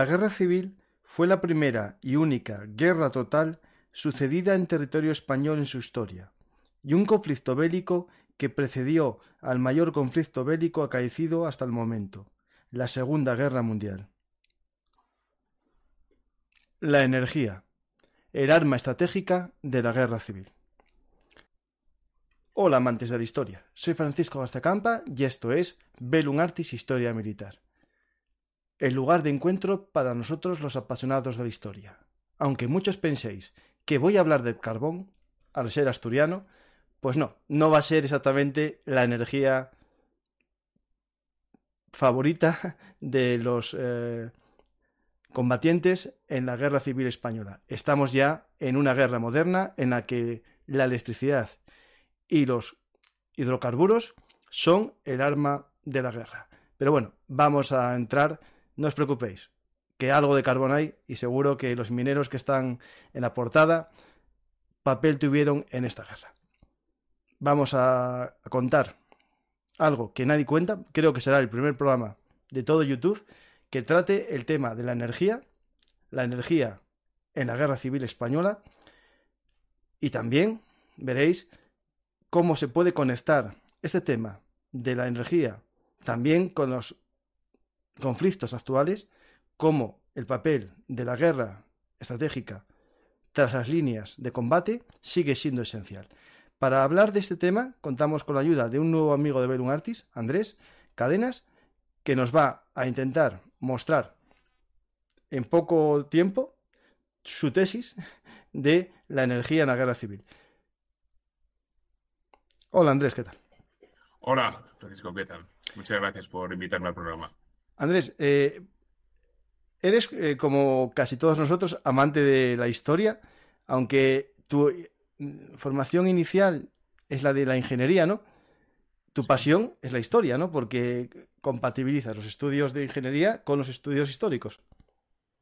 La Guerra Civil fue la primera y única guerra total sucedida en territorio español en su historia, y un conflicto bélico que precedió al mayor conflicto bélico acaecido hasta el momento, la Segunda Guerra Mundial. La energía, el arma estratégica de la Guerra Civil. Hola amantes de la historia, soy Francisco Garzacampa y esto es Velum Artis Historia Militar el lugar de encuentro para nosotros los apasionados de la historia. Aunque muchos penséis que voy a hablar del carbón, al ser asturiano, pues no, no va a ser exactamente la energía favorita de los eh, combatientes en la guerra civil española. Estamos ya en una guerra moderna en la que la electricidad y los hidrocarburos son el arma de la guerra. Pero bueno, vamos a entrar no os preocupéis, que algo de carbón hay y seguro que los mineros que están en la portada papel tuvieron en esta guerra. Vamos a contar algo que nadie cuenta, creo que será el primer programa de todo YouTube que trate el tema de la energía, la energía en la guerra civil española y también veréis cómo se puede conectar este tema de la energía también con los conflictos actuales como el papel de la guerra estratégica tras las líneas de combate sigue siendo esencial. Para hablar de este tema contamos con la ayuda de un nuevo amigo de Belum Artis, Andrés Cadenas, que nos va a intentar mostrar en poco tiempo su tesis de la energía en la guerra civil. Hola Andrés, ¿qué tal? Hola, Francisco, ¿qué? Muchas gracias por invitarme al programa. Andrés, eh, eres, eh, como casi todos nosotros, amante de la historia, aunque tu mm, formación inicial es la de la ingeniería, ¿no? Tu pasión es la historia, ¿no? Porque compatibilizas los estudios de ingeniería con los estudios históricos.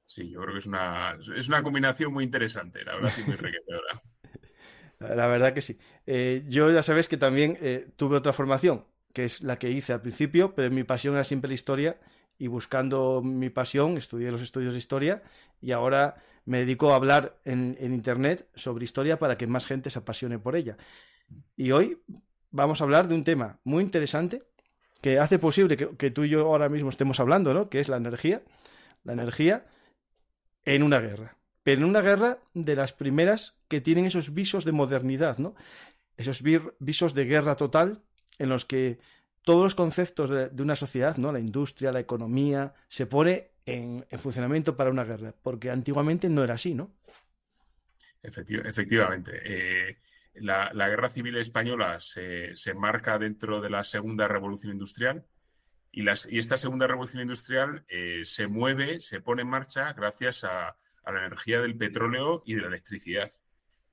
Sí, yo creo que es una, es una combinación muy interesante, la verdad, y muy enriquecedora. La verdad que sí. Eh, yo ya sabes que también tuve otra formación, que es la que hice al principio, pero mi pasión era siempre la historia y buscando mi pasión, estudié los estudios de historia y ahora me dedico a hablar en, Internet sobre historia para que más gente se apasione por ella. Y hoy vamos a hablar de un tema muy interesante que hace posible que, tú y yo ahora mismo estemos hablando, ¿no? Que es la energía. La energía en una guerra. Pero en una guerra de las primeras que tienen esos visos de modernidad, ¿no? Esos visos de guerra total en los que todos los conceptos de, una sociedad, ¿no? La industria, la economía, se pone en, funcionamiento para una guerra, porque antiguamente no era así, ¿no? efectivamente. Eh, la, guerra civil española se, se, marca dentro de la segunda revolución industrial y, esta segunda revolución industrial eh, se mueve, se pone en marcha gracias a la energía del petróleo y de la electricidad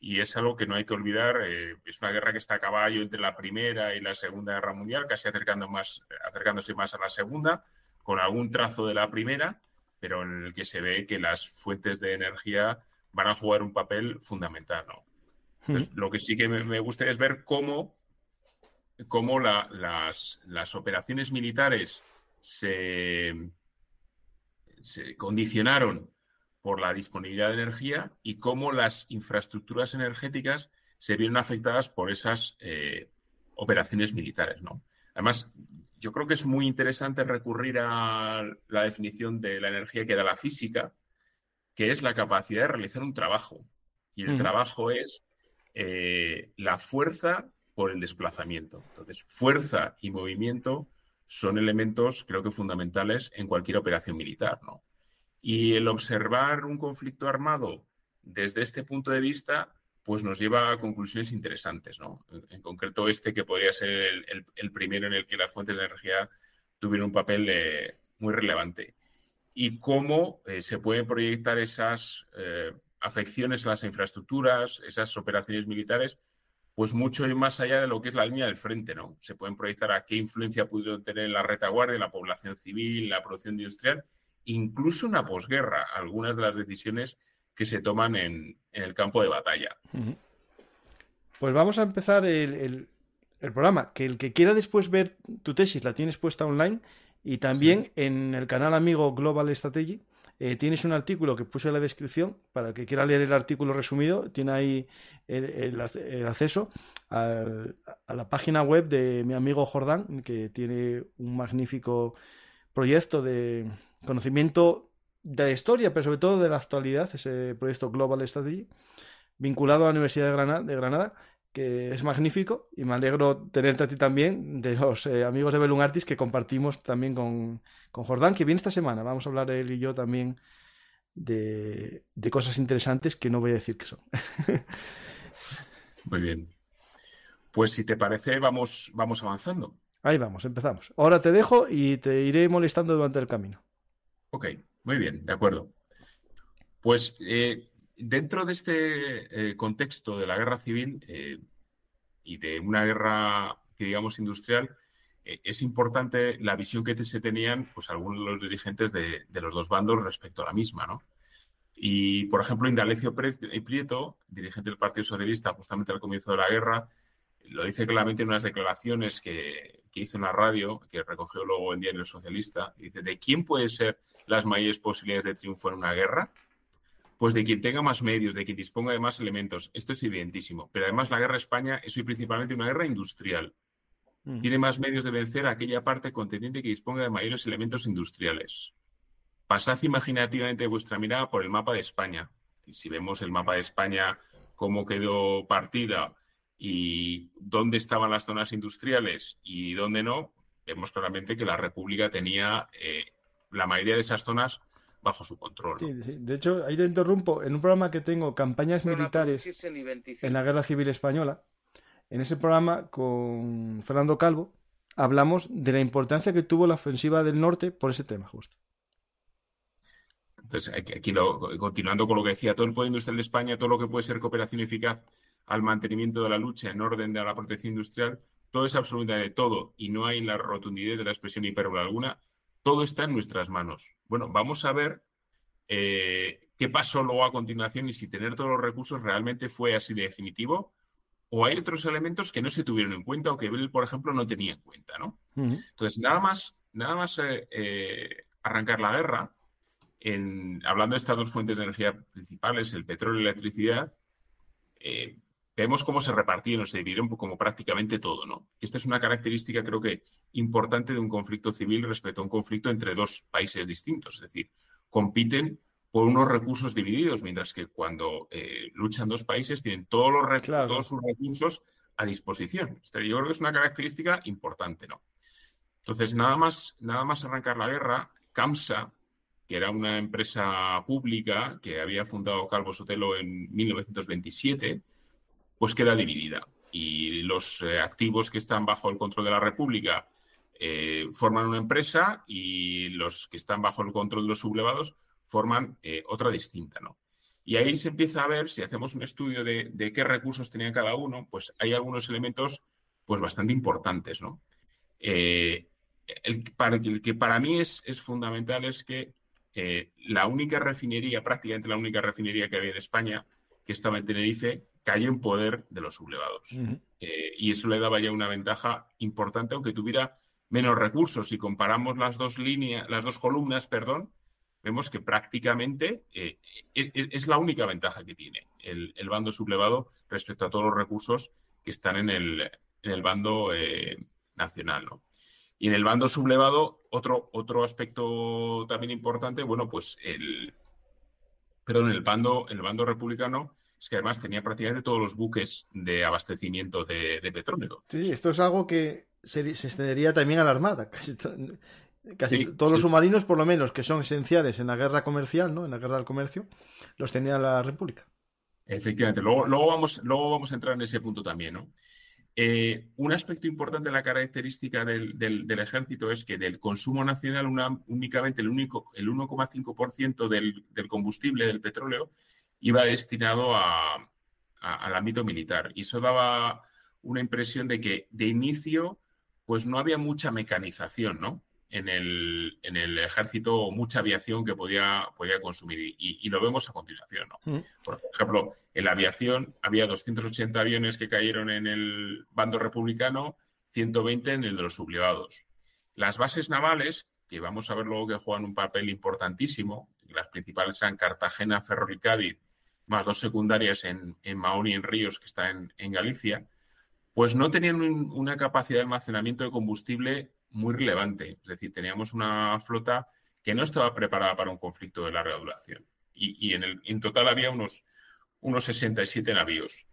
y es algo que no hay que olvidar. Eh, es una guerra que está a caballo entre la Primera y la Segunda Guerra Mundial, casi acercando más, acercándose más a la Segunda, con algún trazo de la Primera, pero en el que se ve que las fuentes de energía van a jugar un papel fundamental. lo que sí que me, gustaría es ver cómo, cómo las, las, operaciones militares se, se condicionaron por la disponibilidad de energía y cómo las infraestructuras energéticas se vieron afectadas por esas eh, operaciones militares. ¿no? Además, yo creo que es muy interesante recurrir a la definición de la energía que da la física, que es la capacidad de realizar un trabajo. Y el trabajo es eh, la fuerza por el desplazamiento. Entonces, fuerza y movimiento son elementos, creo que fundamentales en cualquier operación militar, ¿no? Y el observar un conflicto armado desde este punto de vista, pues nos lleva a conclusiones interesantes, ¿no? En, concreto, este que podría ser el, primero en el que las fuentes de energía tuvieron un papel eh, muy relevante. Y cómo eh, se pueden proyectar esas eh, afecciones a las infraestructuras, esas operaciones militares, pues mucho más allá de lo que es la línea del frente, ¿no? Se pueden proyectar a qué influencia pudieron tener en la retaguardia, la población civil, la producción industrial, incluso en la posguerra, algunas de las decisiones que se toman en, el campo de batalla. Pues vamos a empezar el, programa. Que el que quiera después ver tu tesis la tienes puesta online y también en el canal amigo Global Strategy. Eh, tienes un artículo que puse en la descripción para el que quiera leer el artículo resumido. Tiene ahí el, acceso a la página web de mi amigo Jordán, que tiene un magnífico proyecto de conocimiento de la historia, pero sobre todo de la actualidad, ese proyecto Global Strategy, vinculado a la Universidad de Granada, de Granada que es magnífico y me alegro tenerte a ti también, de los eh, amigos de Belun Artis que compartimos también con, con, Jordán, que viene esta semana. Vamos a hablar él y yo también de, de cosas interesantes que no voy a decir que son. Muy bien. Pues si te parece, vamos, vamos avanzando. Ahí vamos, empezamos. Ahora te dejo y te iré molestando durante el camino. Ok. Muy bien, de acuerdo. Pues eh, dentro de este eh, contexto de la guerra civil eh, y de una guerra, que digamos, industrial, es importante la visión que se tenían pues, algunos de los dirigentes de, los dos bandos respecto a la misma, ¿no? Y, por ejemplo, Indalecio Prieto, dirigente del Partido Socialista justamente al comienzo de la guerra, lo dice claramente en unas declaraciones que, que hizo en la radio, que recogió luego en Diario Socialista, dice, ¿de quién puede ser las mayores posibilidades de triunfo en una guerra? Pues de quien tenga más medios, de quien disponga de más elementos. Esto es evidentísimo. Pero además la guerra de España es hoy principalmente una guerra industrial. Mm. Tiene más medios de vencer a aquella parte contendiente que disponga de mayores elementos industriales. Pasad imaginativamente vuestra mirada por el mapa de España. Si vemos el mapa de España, cómo quedó partida y dónde estaban las zonas industriales y dónde no, vemos claramente que la República tenía eh, la mayoría de esas zonas bajo su control. De hecho, ahí te interrumpo, en un programa que tengo, campañas militares en la Guerra Civil Española, en ese programa con Fernando Calvo, hablamos de la importancia que tuvo la ofensiva del norte por ese tema justo. Entonces, aquí continuando con lo que decía, todo el poder industrial de España, todo lo que puede ser cooperación eficaz al mantenimiento de la lucha en orden de la protección industrial, todo es absolutamente todo y no hay la rotundidad de la expresión hipérbole alguna todo está en nuestras manos. Bueno, vamos a ver eh, qué pasó luego a continuación y si tener todos los recursos realmente fue así de definitivo o hay otros elementos que no se tuvieron en cuenta o que él, por ejemplo, no tenía en cuenta, ¿no? Entonces, nada más, nada más eh, eh, arrancar la guerra, en, hablando de estas dos fuentes de energía principales, el petróleo y la electricidad, vemos cómo se repartieron, se dividieron como prácticamente todo, ¿no? Esta es una característica, creo que, importante de un conflicto civil respecto a un conflicto entre dos países distintos. Es decir, compiten por unos recursos divididos, mientras que cuando eh, luchan dos países tienen todos, los todos sus recursos a disposición. Este, yo creo que es una característica importante, ¿no? Entonces, nada más, nada más arrancar la guerra, CAMSA, que era una empresa pública que había fundado Calvo Sotelo en 1927, pues queda dividida. Y los eh, activos que están bajo el control de la República eh, forman una empresa y los que están bajo el control de los sublevados forman eh, otra distinta, ¿no? Y ahí se empieza a ver, si hacemos un estudio de, qué recursos tenía cada uno, pues hay algunos elementos pues bastante importantes, ¿no? el, que para mí es, es fundamental es que la única refinería, prácticamente la única refinería que había en España, que estaba en Tenerife, cayó en poder de los sublevados. Eh, y eso le daba ya una ventaja importante, aunque tuviera menos recursos. Si comparamos las dos líneas, las dos columnas, perdón, vemos que prácticamente eh, e, e, es la única ventaja que tiene el, bando sublevado respecto a todos los recursos que están en el, bando eh, nacional. Y en el bando sublevado, otro, otro aspecto también importante, bueno, pues el, perdón, el bando, el bando republicano es que además tenía prácticamente todos los buques de abastecimiento de, petróleo. Sí, esto es algo que se, extendería también a la Armada. Casi, todos los submarinos, por lo menos, que son esenciales en la guerra comercial, ¿no? En la guerra del comercio, los tenía la República. Efectivamente, luego, luego, vamos, luego vamos a entrar en ese punto también, ¿no? Eh, un aspecto importante de la característica del, ejército es que del consumo nacional únicamente el, único, el 1,5% del, del, combustible, del petróleo, iba destinado al ámbito militar. Y eso daba una impresión de que de inicio pues no había mucha mecanización, ¿no? en el, en el ejército mucha aviación que podía, podía consumir y, lo vemos a continuación. ¿no? Mm. Por ejemplo, en la aviación había 280 aviones que cayeron en el bando republicano, 120 en el de los sublevados. Las bases navales, que vamos a ver luego que juegan un papel importantísimo, las principales eran Cartagena, Ferrol y Cádiz, más dos secundarias en, en Mahón y en Ríos, que está en, Galicia, pues no tenían una capacidad de almacenamiento de combustible muy relevante. Es decir, teníamos una flota que no estaba preparada para un conflicto de larga duración. Y, en, el, en total había unos, unos 67 navíos.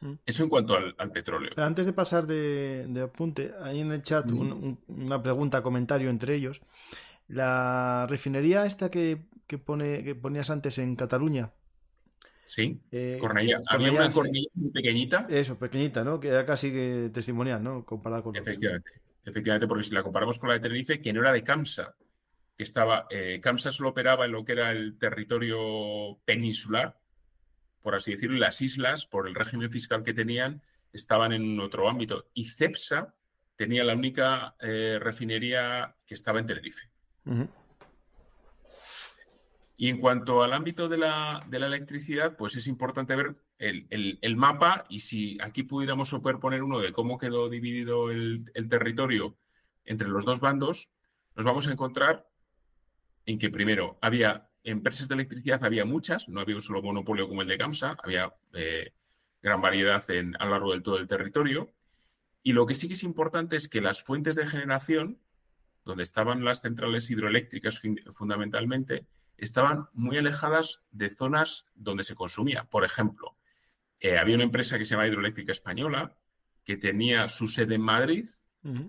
Mm. Eso en cuanto al, petróleo. antes de pasar de, apunte, hay en el chat mm. una pregunta, comentario entre ellos. La refinería esta que, pone, que ponías antes en Cataluña. Sí, eh, Cornellá. Había una Cornellá muy pequeñita. Eso, pequeñita, ¿no? Que era casi testimonial, ¿no? Comparada con Efectivamente efectivamente, porque si la comparamos con la de Tenerife, que no era de CAMSA, que estaba, eh, CAMSA solo operaba en lo que era el territorio peninsular, por así decirlo, y las islas, por el régimen fiscal que tenían, estaban en otro ámbito. Y CEPSA tenía la única eh, refinería que estaba en Tenerife. Y en cuanto al ámbito de la, de la electricidad, pues es importante ver el, mapa y si aquí pudiéramos superponer uno de cómo quedó dividido el, territorio entre los dos bandos, nos vamos a encontrar en que primero había empresas de electricidad, había muchas, no había un solo monopolio como el de CAMSA, había eh, gran variedad en, a lo largo del todo el territorio. Y lo que sí que es importante es que las fuentes de generación, donde estaban las centrales hidroeléctricas fundamentalmente, estaban muy alejadas de zonas donde se consumía. Por ejemplo, eh, había una empresa que se llama Hidroeléctrica Española, que tenía su sede en Madrid,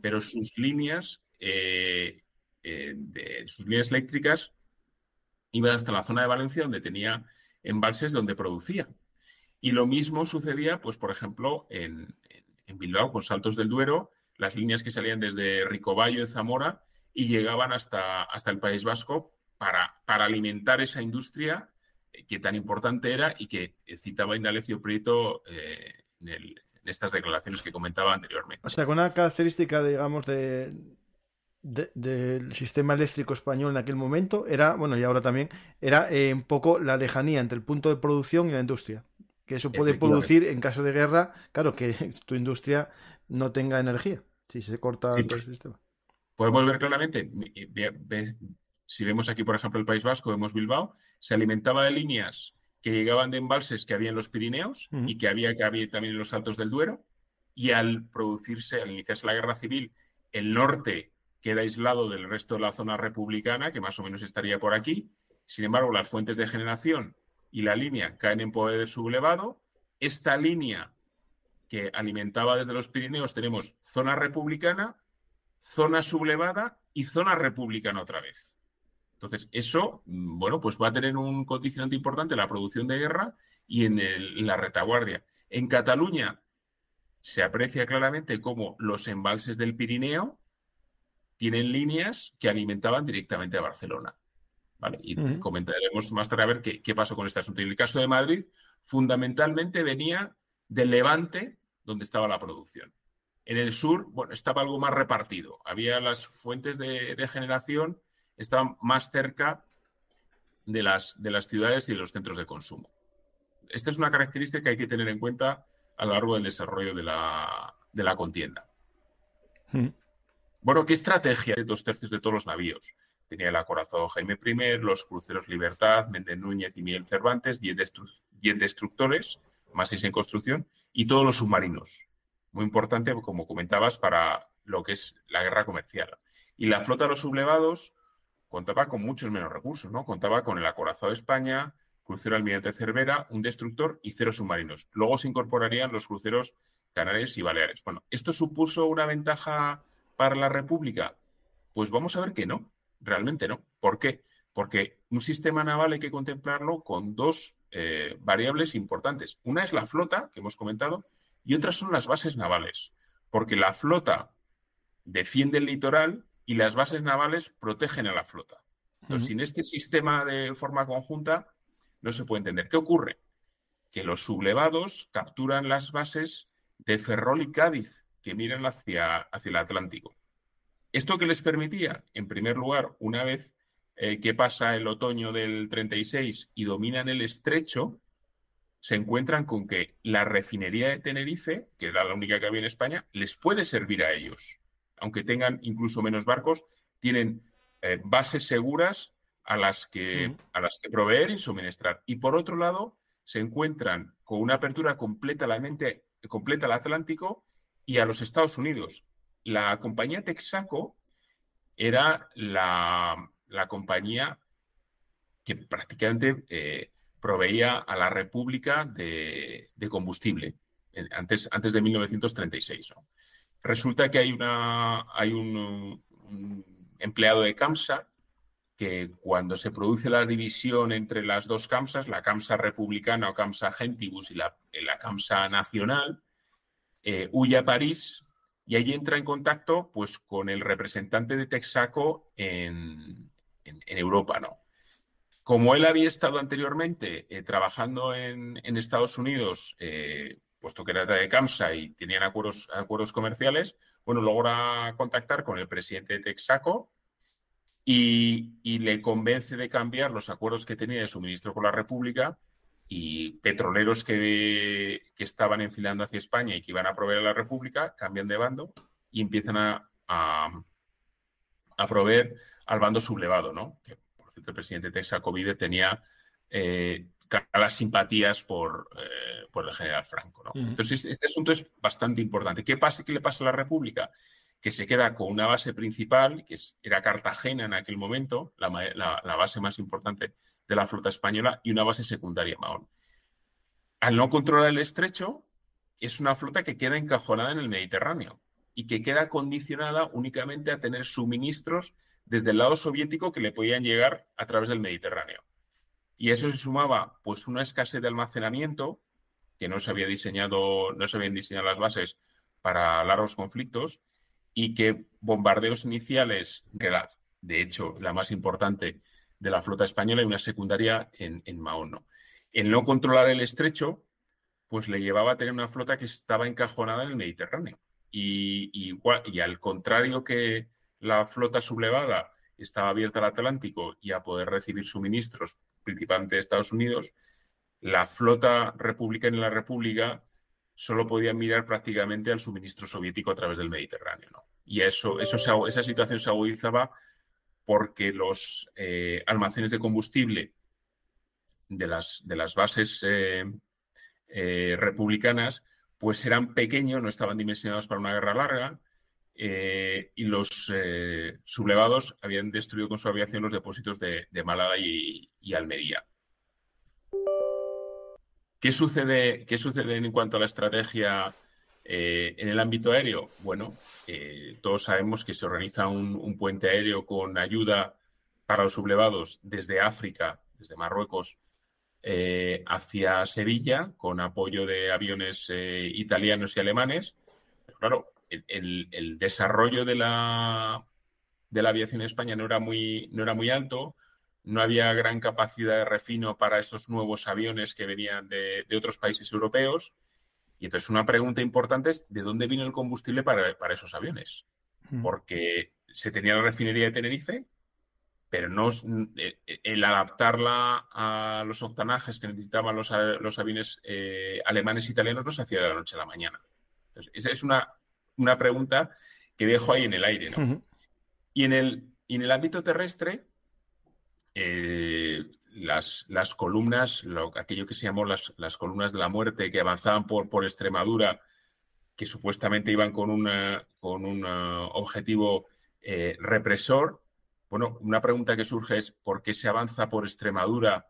pero sus líneas, eh, eh, de, sus líneas eléctricas iban hasta la zona de Valencia, donde tenía embalses donde producía. Y lo mismo sucedía, pues, por ejemplo, en, Bilbao, con Saltos del Duero, las líneas que salían desde Ricoballo, en Zamora, y llegaban hasta, hasta el País Vasco para, para alimentar esa industria que tan importante era y que citaba Indalecio Prieto eh, en, estas declaraciones que comentaba anteriormente. O sea, con una característica, digamos, de, del sistema eléctrico español en aquel momento era, bueno, y ahora también, era eh, un poco la lejanía entre el punto de producción y la industria. Que eso puede producir, en caso de guerra, claro, que tu industria no tenga energía si se corta el sistema. Podemos ver claramente, si vemos aquí, por ejemplo, el País Vasco, vemos Bilbao, se alimentaba de líneas que llegaban de embalses que había en los Pirineos y que había, que había también en los Altos del Duero. Y al producirse, al iniciarse la guerra civil, el norte queda aislado del resto de la zona republicana, que más o menos estaría por aquí. Sin embargo, las fuentes de generación y la línea caen en poder sublevado. Esta línea que alimentaba desde los Pirineos tenemos zona republicana, zona sublevada y zona republicana otra vez. Entonces, eso, mm, bueno, pues va a tener un condicionante importante en la producción de guerra y en, la retaguardia. En Cataluña se aprecia claramente cómo los embalses del Pirineo tienen líneas que alimentaban directamente a Barcelona. ¿vale? Y comentaremos más tarde a ver qué, qué, pasó con este asunto. En el caso de Madrid, fundamentalmente venía del Levante, donde estaba la producción. En el sur, bueno, estaba algo más repartido. Había las fuentes de, de generación está más cerca de las, de las ciudades y de los centros de consumo. Esta es una característica que hay que tener en cuenta a lo largo del desarrollo de la, de la contienda. Hmm. Bueno, ¿qué estrategia de dos tercios de todos los navíos? Tenía el acorazado Jaime I, los cruceros Libertad, Méndez Núñez y Miguel Cervantes, y en destructores, más seis en construcción, y todos los submarinos. Muy importante, como comentabas, para lo que es la guerra comercial. Y la flota de los sublevados contaba con muchos menos recursos, ¿no? Contaba con el acorazado de España, crucero almirante Cervera, un destructor y cero submarinos. Luego se incorporarían los cruceros Canarias y Baleares. Bueno, ¿esto supuso una ventaja para la República? Pues vamos a ver que no, realmente no. ¿Por qué? Porque un sistema naval hay que contemplarlo con dos eh, variables importantes. Una es la flota, que hemos comentado, y otras son las bases navales. Porque la flota defiende el litoral y las bases navales protegen a la flota. Entonces, sin este sistema de forma conjunta, no se puede entender. ¿Qué ocurre? Que los sublevados capturan las bases de Ferrol y Cádiz, que miran hacia, hacia el Atlántico. ¿Esto qué les permitía? En primer lugar, una vez eh, que pasa el otoño del 36 y dominan el estrecho, se encuentran con que la refinería de Tenerife, que era la única que había en España, les puede servir a ellos. Aunque tengan incluso menos barcos, tienen eh, bases seguras a las, que, a las que proveer y suministrar. Y por otro lado, se encuentran con una apertura completa, completa al Atlántico y a los Estados Unidos. La compañía Texaco era la, la compañía que prácticamente eh, proveía a la República de, combustible antes, antes de 1936. Resulta que hay, una, hay un, empleado de CAMSA que cuando se produce la división entre las dos CAMSAs, la CAMSA republicana o CAMSA gentibus y la, la CAMSA nacional, eh, huye a París y ahí entra en contacto pues, con el representante de Texaco en, en, Europa, ¿no? Como él había estado anteriormente eh, trabajando en, Estados Unidos, eh, puesto que era de CAMSA y tenían acuerdos, acuerdos comerciales, bueno, logra contactar con el presidente de Texaco y, le convence de cambiar los acuerdos que tenía de suministro con la República y petroleros que, estaban enfilando hacia España y que iban a proveer a la República cambian de bando y empiezan a, a proveer al bando sublevado, ¿no? Que, por cierto, el presidente Texaco Vídez tenía eh, las simpatías por, eh, por, el general Franco, ¿no? Entonces, este asunto es bastante importante. ¿Qué pasa? ¿Qué le pasa a la República? Que se queda con una base principal, que era Cartagena en aquel momento, la, base más importante de la flota española, y una base secundaria, Mahón. Al no controlar el estrecho, es una flota que queda encajonada en el Mediterráneo y que queda condicionada únicamente a tener suministros desde el lado soviético que le podían llegar a través del Mediterráneo. Y eso se sumaba pues una escasez de almacenamiento, que no se había diseñado, no se habían diseñado las bases para largos conflictos, y que bombardeos iniciales, de hecho la más importante de la flota española y una secundaria en, en Mahón. El no controlar el estrecho, pues le llevaba a tener una flota que estaba encajonada en el Mediterráneo. y, y al contrario que, la flota sublevada estaba abierta al Atlántico y a poder recibir suministros, principalmente de Estados Unidos, la flota republicana en la República solo podía mirar prácticamente al suministro soviético a través del Mediterráneo. Y eso, esa situación se agudizaba porque los eh, almacenes de combustible de las, de las bases eh, eh, republicanas pues eran pequeños, no estaban dimensionados para una guerra larga, eh, y los eh, sublevados habían destruido con su aviación los depósitos de, Málaga y, Almería. ¿Qué sucede, ¿Qué sucede en cuanto a la estrategia eh, en el ámbito aéreo? Bueno, todos sabemos que se organiza un, puente aéreo con ayuda para los sublevados desde África, desde Marruecos, hacia Sevilla, con apoyo de aviones italianos y alemanes. claro, el, desarrollo de la, de la aviación en España no era, muy, no era muy alto, no había gran capacidad de refino para estos nuevos aviones que venían de, otros países europeos. Y entonces una pregunta importante es, ¿de dónde vino el combustible para, esos aviones? Hmm. Porque se tenía la refinería de Tenerife, pero no eh, el adaptarla a los octanajes que necesitaban los, aviones eh, alemanes e italianos no se hacía de la noche a la mañana. Entonces, esa es una una pregunta que dejo ahí en el aire. y, en el, en el ámbito terrestre, eh, las, las, columnas, lo, aquello que se llamó las, las, columnas de la muerte que avanzaban por, por Extremadura, que supuestamente iban con, una, con un objetivo eh, represor. Bueno, una pregunta que surge es ¿por qué se avanza por Extremadura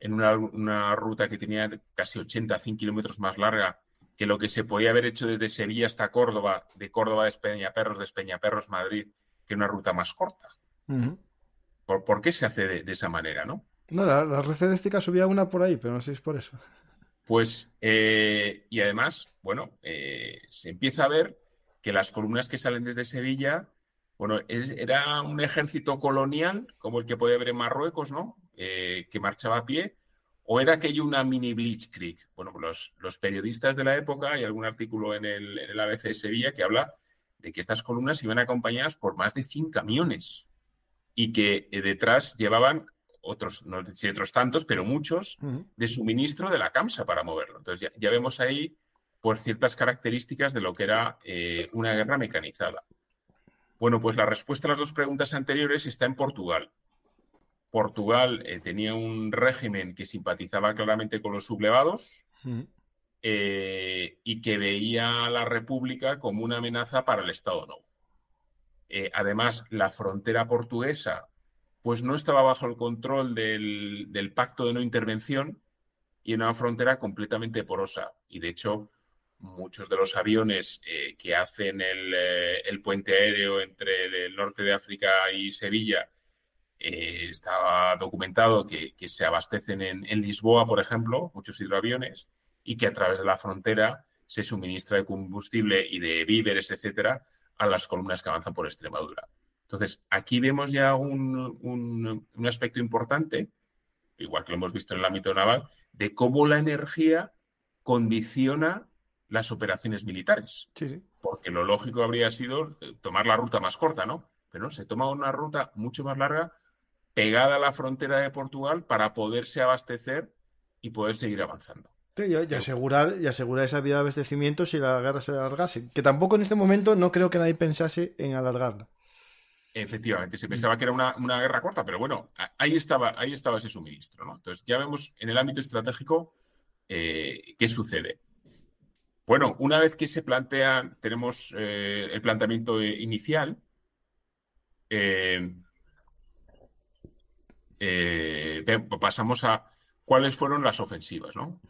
en una, ruta que tenía casi 80, 100 kilómetros más larga que lo que se podía haber hecho desde Sevilla hasta Córdoba, de Córdoba a Espeñaperros, de Espeñaperros, Madrid, que una ruta más corta? ¿Por, qué se hace de, esa manera, no? No, la, la red eléctrica subía una por ahí, pero no sé si es por eso. Pues, eh, y además, bueno, eh, se empieza a ver que las columnas que salen desde Sevilla, bueno, era un ejército colonial, como el que puede haber en Marruecos, ¿no? Eh, que marchaba a pie, o era aquello una mini Blitzkrieg. Bueno, los, los periodistas de la época, hay algún artículo en el, en el ABC de Sevilla que habla de que estas columnas iban acompañadas por más de 100 camiones y que detrás llevaban otros, no sé otros tantos, pero muchos, de suministro de la CAMSA para moverlo. Entonces ya, vemos ahí por ciertas características de lo que era eh, una guerra mecanizada. Bueno, pues la respuesta a las dos preguntas anteriores está en Portugal. Portugal eh, tenía un régimen que simpatizaba claramente con los sublevados eh, y que veía a la República como una amenaza para el Estado Nuevo. además, la frontera portuguesa pues no estaba bajo el control del, pacto de no intervención y en una frontera completamente porosa. Y de hecho, muchos de los aviones eh, que hacen eh, el, puente aéreo entre el, norte de África y Sevilla, eh, estaba documentado que, se abastecen en, en, Lisboa, por ejemplo, muchos hidroaviones, y que a través de la frontera se suministra de combustible y de víveres, etcétera, a las columnas que avanzan por Extremadura. Entonces, aquí vemos ya un, aspecto importante, igual que lo hemos visto en el ámbito naval, de cómo la energía condiciona las operaciones militares. Porque lo lógico habría sido eh, tomar la ruta más corta, ¿no? Pero no, se toma una ruta mucho más larga pegada a la frontera de Portugal para poderse abastecer y poder seguir avanzando. y, asegurar, y asegurar esa vía de abastecimiento si la guerra se alargase. Que tampoco en este momento no creo que nadie pensase en alargarla. Efectivamente, se pensaba que era una, guerra corta, pero bueno, ahí estaba, ahí estaba ese suministro. ¿no? Entonces ya vemos en el ámbito estratégico eh, qué sucede. Bueno, una vez que se plantea, tenemos eh, el planteamiento inicial, eh, pasamos a cuáles fueron las ofensivas, ¿no?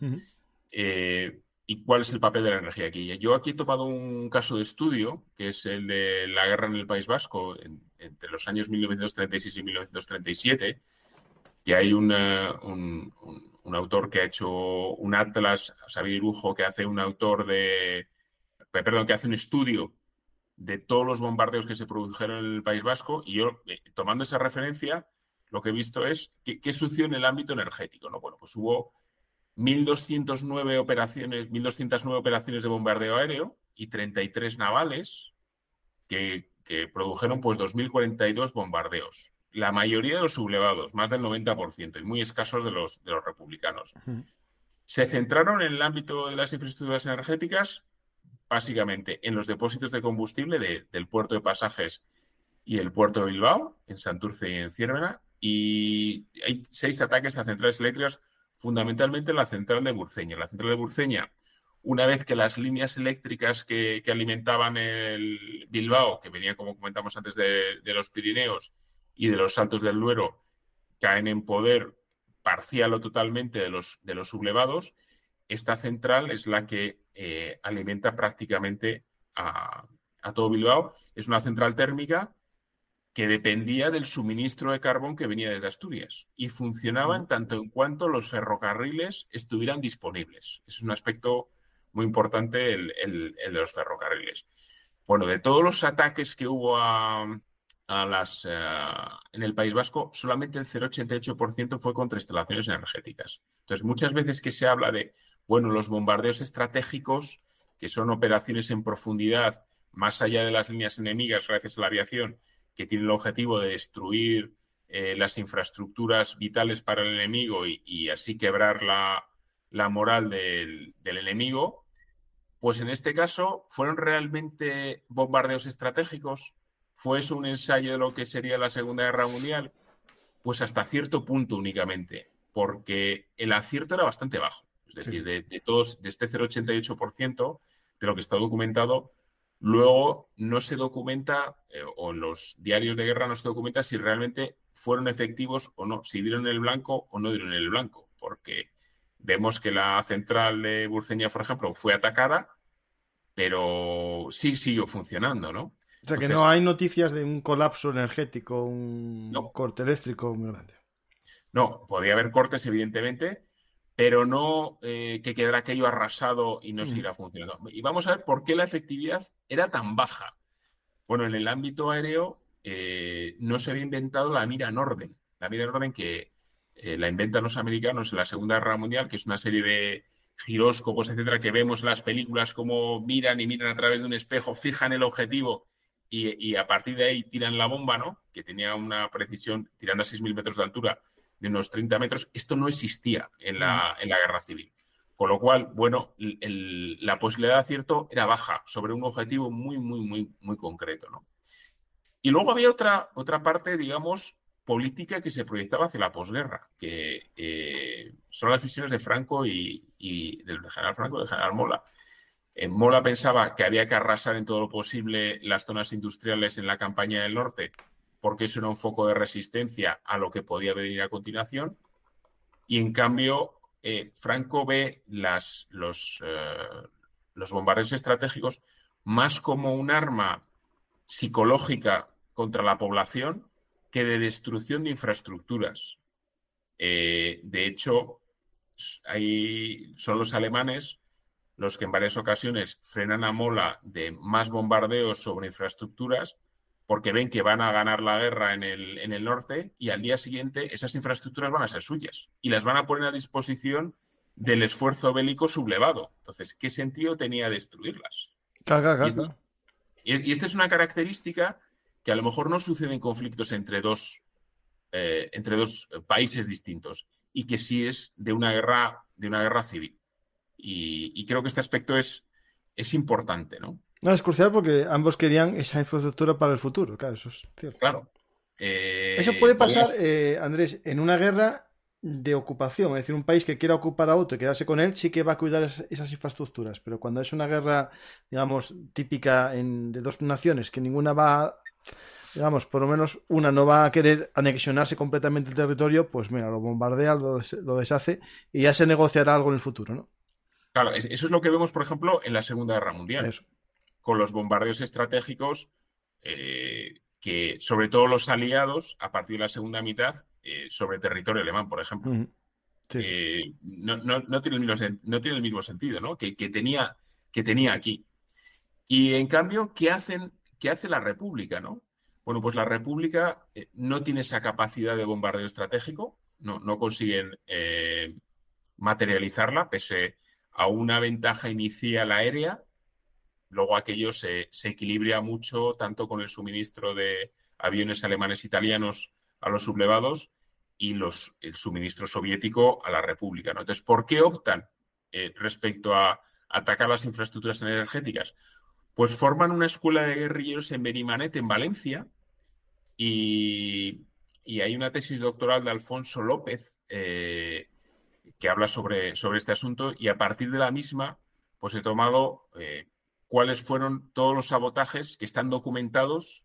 ¿Y cuál es el papel de la energía aquí? Yo aquí he tomado un caso de estudio, que es el de la guerra en el País Vasco entre los años 1936 y 1937, y hay un, autor que ha hecho un atlas, Xavier Lujo, que hace un autor de, perdón, que hace un estudio de todos los bombardeos que se produjeron en el País Vasco, y yo, eh, tomando esa referencia, lo que he visto es qué sucedió en el ámbito energético, ¿no? Bueno, pues hubo 1.209 operaciones, 1.209 operaciones de bombardeo aéreo y 33 navales que, produjeron pues 2.042 bombardeos. La mayoría de los sublevados, más del 90%, y muy escasos de los, de los republicanos. Se centraron en el ámbito de las infraestructuras energéticas, básicamente en los depósitos de combustible del puerto de pasajes y el puerto de Bilbao, en Santurce y en Ciervena, y hay seis ataques a centrales eléctricas fundamentalmente la central de Burceña. La central de Burceña, una vez que las líneas eléctricas que, alimentaban el Bilbao, que venían, como comentamos antes, de, los Pirineos y de los Saltos del Duero, caen en poder parcial o totalmente de los, de los sublevados, esta central es la que eh, alimenta prácticamente a todo Bilbao. Es una central térmica que dependía del suministro de carbón que venía desde Asturias y funcionaba en tanto en cuanto los ferrocarriles estuvieran disponibles. Es un aspecto muy importante el, de los ferrocarriles. Bueno, de todos los ataques que hubo a, las, eh, en el País Vasco, solamente el 0,88% fue contra instalaciones energéticas. Entonces, muchas veces que se habla de, bueno, los bombardeos estratégicos, que son operaciones en profundidad, más allá de las líneas enemigas gracias a la aviación, que tiene el objetivo de destruir eh, las infraestructuras vitales para el enemigo y, así quebrar la, moral del, enemigo, pues en este caso fueron realmente bombardeos estratégicos. ¿Fue eso un ensayo de lo que sería la Segunda Guerra Mundial? Pues hasta cierto punto únicamente, porque el acierto era bastante bajo. Es decir, de, todos, de este 0,88%, de lo que está documentado, luego no se documenta, eh, o en los diarios de guerra no se documenta si realmente fueron efectivos o no, si dieron el blanco o no dieron el blanco, porque vemos que la central de Burceña, por ejemplo, fue atacada, pero sí siguió funcionando, ¿no? O sea, que no hay noticias de un colapso energético, un corte eléctrico muy grande. No, podía haber cortes, evidentemente, pero no eh, que quedara aquello arrasado y no mm. siguiera funcionando. Y vamos a ver por qué la efectividad era tan baja. Bueno, en el ámbito aéreo eh, no se había inventado la mira Norden. La mira Norden que eh, la inventan los americanos en la Segunda Guerra Mundial, que es una serie de giróscopos, etcétera, que vemos en las películas como miran y miran a través de un espejo, fijan el objetivo y, a partir de ahí tiran la bomba, ¿no? Que tenía una precisión tirando a 6.000 metros de altura de unos 30 metros. Esto no existía en la, en la guerra civil. Con lo cual, bueno, la posibilidad de acierto era baja sobre un objetivo muy, muy, muy, muy concreto, ¿no? Y luego había otra, otra parte, digamos, política que se proyectaba hacia la posguerra, que eh, son las visiones de Franco y, del general Franco y del general Mola. Eh, Mola pensaba que había que arrasar en todo lo posible las zonas industriales en la campaña del norte, porque eso era un foco de resistencia a lo que podía venir a continuación. Y en cambio, eh, Franco ve los, los bombardeos estratégicos más como un arma psicológica contra la población que de destrucción de infraestructuras. Eh, de hecho, hay, son los alemanes los que en varias ocasiones frenan a mola de más bombardeos sobre infraestructuras porque ven que van a ganar la guerra en el, en el norte y al día siguiente esas infraestructuras van a ser suyas y las van a poner a disposición del esfuerzo bélico sublevado. Entonces, ¿qué sentido tenía destruirlas? y esta es una característica que a lo mejor no suceden conflictos entre dos, eh, entre dos países distintos y que sí es de una guerra, de una guerra civil. Y, creo que este aspecto es, es importante, ¿no? No, es crucial porque ambos querían esa infraestructura para el futuro, claro, eso es cierto. Claro. Eh, eso puede pasar, eh, Andrés, en una guerra de ocupación, es decir, un país que quiera ocupar a otro y quedarse con él, sí que va a cuidar esas infraestructuras, pero cuando es una guerra, digamos, típica en, de dos naciones, que ninguna va digamos, por lo menos una no va a querer anexionarse completamente el territorio, pues mira, lo bombardea, lo, deshace y ya se negociará algo en el futuro, ¿no? Claro, eso es lo que vemos, por ejemplo, en la Segunda Guerra Mundial. Con los bombardeos estratégicos, eh, que sobre todo los aliados, a partir de la segunda mitad, eh, sobre territorio alemán, por ejemplo. Eh, no, tiene el mismo, no, tiene el mismo, sentido, ¿no? Que, tenía, que tenía aquí. Y en cambio, ¿qué hacen ¿qué hace la República, no? Bueno, pues la República no tiene esa capacidad de bombardeo estratégico, no, no consiguen materializarla, pese a una ventaja inicial aérea. Luego aquello se, equilibra mucho tanto con el suministro de aviones alemanes italianos a los sublevados y los, el suministro soviético a la República. ¿no? Entonces, ¿por qué optan eh, respecto a atacar las infraestructuras energéticas? Pues forman una escuela de guerrilleros en Benimanet, en Valencia, y, hay una tesis doctoral de Alfonso López eh, que habla sobre, sobre, este asunto y a partir de la misma, pues he tomado eh, cuáles fueron todos los sabotajes que están documentados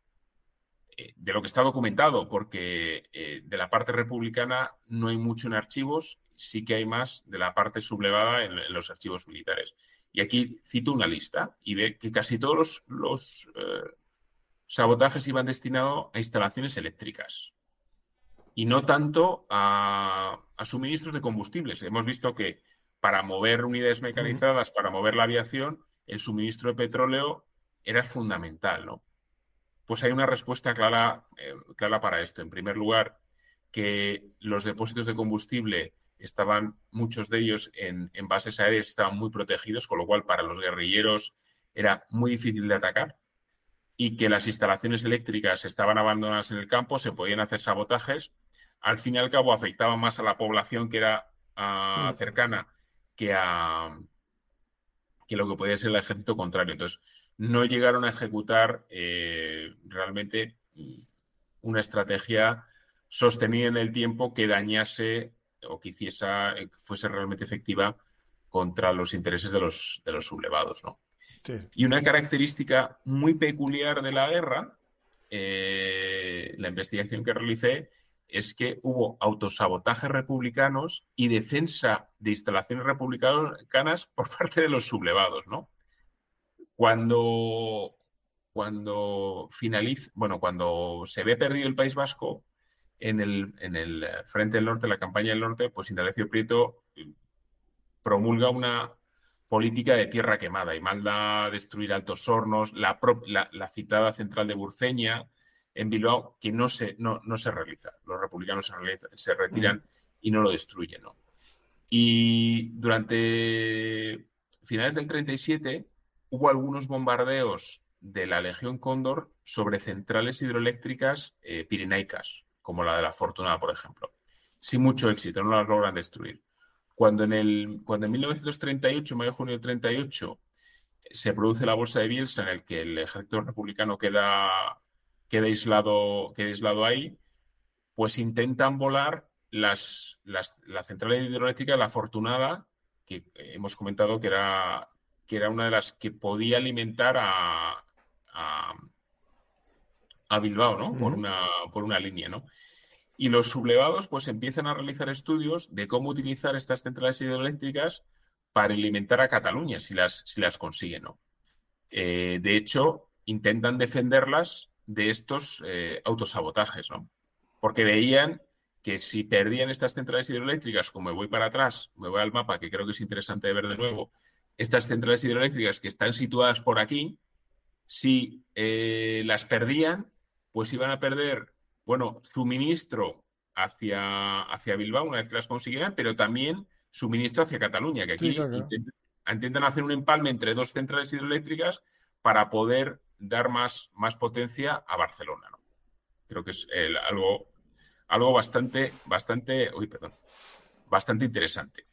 eh, de lo que está documentado, porque de la parte republicana no hay mucho en archivos, sí que hay más de la parte sublevada en los archivos militares. Y aquí cito una lista y ve que casi todos los, eh, sabotajes iban destinados a instalaciones eléctricas y no tanto a, suministros de combustibles. Hemos visto que para mover unidades mecanizadas, para mover la aviación, el suministro de petróleo era fundamental, ¿no? Pues hay una respuesta clara, eh, clara para esto. En primer lugar, que los depósitos de combustible estaban muchos de ellos en, bases aéreas, estaban muy protegidos, con lo cual para los guerrilleros era muy difícil de atacar y que las instalaciones eléctricas estaban abandonadas en el campo, se podían hacer sabotajes. Al fin y al cabo afectaban más a la población que era ah, cercana que a que lo que podía ser el ejército contrario. Entonces, no llegaron a ejecutar eh, realmente una estrategia sostenida en el tiempo que dañase o que hiciese, fuese realmente efectiva contra los intereses de los, de los sublevados. ¿no? Y una característica muy peculiar de la guerra, eh, la investigación que realicé, es que hubo autosabotajes republicanos y defensa de instalaciones republicanas por parte de los sublevados, ¿no? Cuando, cuando finaliza, bueno, cuando se ve perdido el País Vasco, en el, en el Frente del Norte, la campaña del Norte, pues Indalecio Prieto promulga una política de tierra quemada y manda destruir altos hornos, la, citada central de Burceña en Bilbao, que no se, no, no se realiza. Los republicanos se, retiran y no lo destruyen. ¿no? Y durante finales del 37 hubo algunos bombardeos de la Legión Cóndor sobre centrales hidroeléctricas eh, pirenaicas, como la de la Fortuna, por ejemplo. Sin mucho éxito, no las logran destruir. Cuando en, el, cuando en 1938, mayo junio del 38, se produce la bolsa de Bielsa en el que el ejército republicano queda, queda, aislado, queda aislado ahí, pues intentan volar las, las, la central hidroeléctrica La Fortunada, que hemos comentado que era, que era una de las que podía alimentar a, a, Bilbao, ¿no? por, una, por una línea, ¿no? Y los sublevados pues empiezan a realizar estudios de cómo utilizar estas centrales hidroeléctricas para alimentar a Cataluña, si las, si las consiguen. ¿no? Eh, de hecho, intentan defenderlas de estos eh, autosabotajes, ¿no? porque veían que si perdían estas centrales hidroeléctricas, como me voy para atrás, me voy al mapa, que creo que es interesante ver de nuevo, estas centrales hidroeléctricas que están situadas por aquí, si eh, las perdían, pues iban a perder bueno, suministro hacia, hacia Bilbao una vez que las consiguieran, pero también suministro hacia Cataluña, que aquí intentan, hacer un empalme entre dos centrales hidroeléctricas para poder dar más, más potencia a Barcelona. Creo que es algo, algo bastante, bastante, uy, perdón, bastante interesante.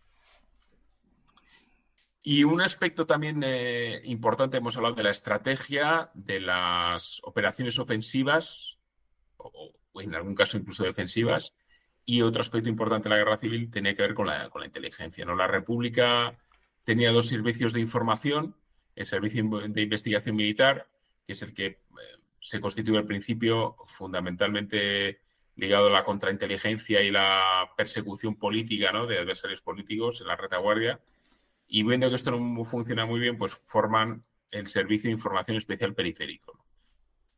Y un aspecto también eh, importante, hemos hablado de la estrategia de las operaciones ofensivas en algún caso incluso defensivas. Y otro aspecto importante de la guerra civil tenía que ver con la, con la inteligencia. ¿no? La República tenía dos servicios de información, el Servicio de Investigación Militar, que es el que eh, se constituye al principio fundamentalmente ligado a la contrainteligencia y la persecución política ¿no? de adversarios políticos en la retaguardia. Y viendo que esto no funciona muy bien, pues forman el Servicio de Información Especial Periférico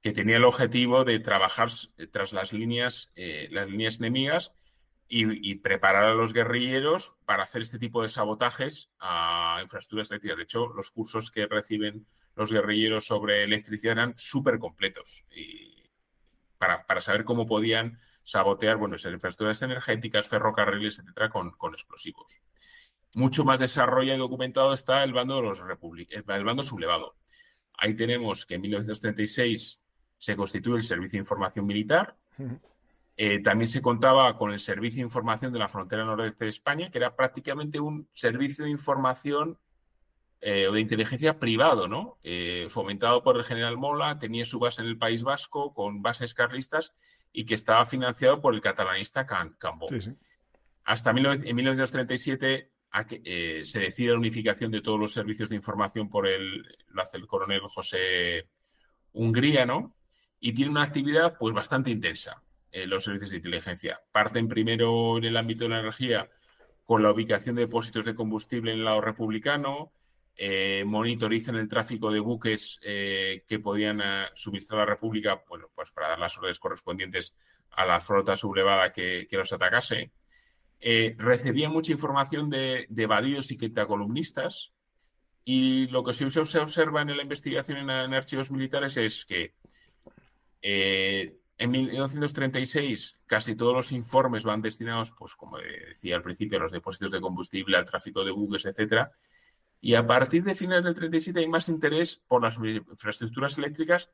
que tenía el objetivo de trabajar eh, tras las líneas, eh, las líneas enemigas y, preparar a los guerrilleros para hacer este tipo de sabotajes a infraestructuras eléctricas. De hecho, los cursos que reciben los guerrilleros sobre electricidad eran súper completos y para, saber cómo podían sabotear bueno, esas infraestructuras energéticas, ferrocarriles, etcétera, con, con explosivos. Mucho más desarrollado y documentado está el bando, de los el bando sublevado. Ahí tenemos que en 1936 se constituye el Servicio de Información Militar. Eh, también se contaba con el Servicio de Información de la Frontera Nordeste de España, que era prácticamente un servicio de información eh, o de inteligencia privado, ¿no? Eh, fomentado por el general Mola, tenía su base en el País Vasco, con bases carlistas, y que estaba financiado por el catalanista Can Cambó. Hasta en 1937 se decide la unificación de todos los servicios de información por el, lo hace el coronel José Hungría, ¿no? y tiene una actividad pues bastante intensa en los servicios de inteligencia. Parten primero en el ámbito de la energía con la ubicación de depósitos de combustible en el lado republicano, eh, monitorizan el tráfico de buques eh, que podían eh, suministrar a la República, bueno, pues para dar las órdenes correspondientes a la flota sublevada que, los atacase. recibían mucha información de, de y quintacolumnistas y lo que se observa en la investigación en archivos militares es que eh, en 1936 casi todos los informes van destinados, pues como decía al principio, a los depósitos de combustible, al tráfico de buques, etcétera. Y a partir de finales del 37 hay más interés por las infraestructuras eléctricas,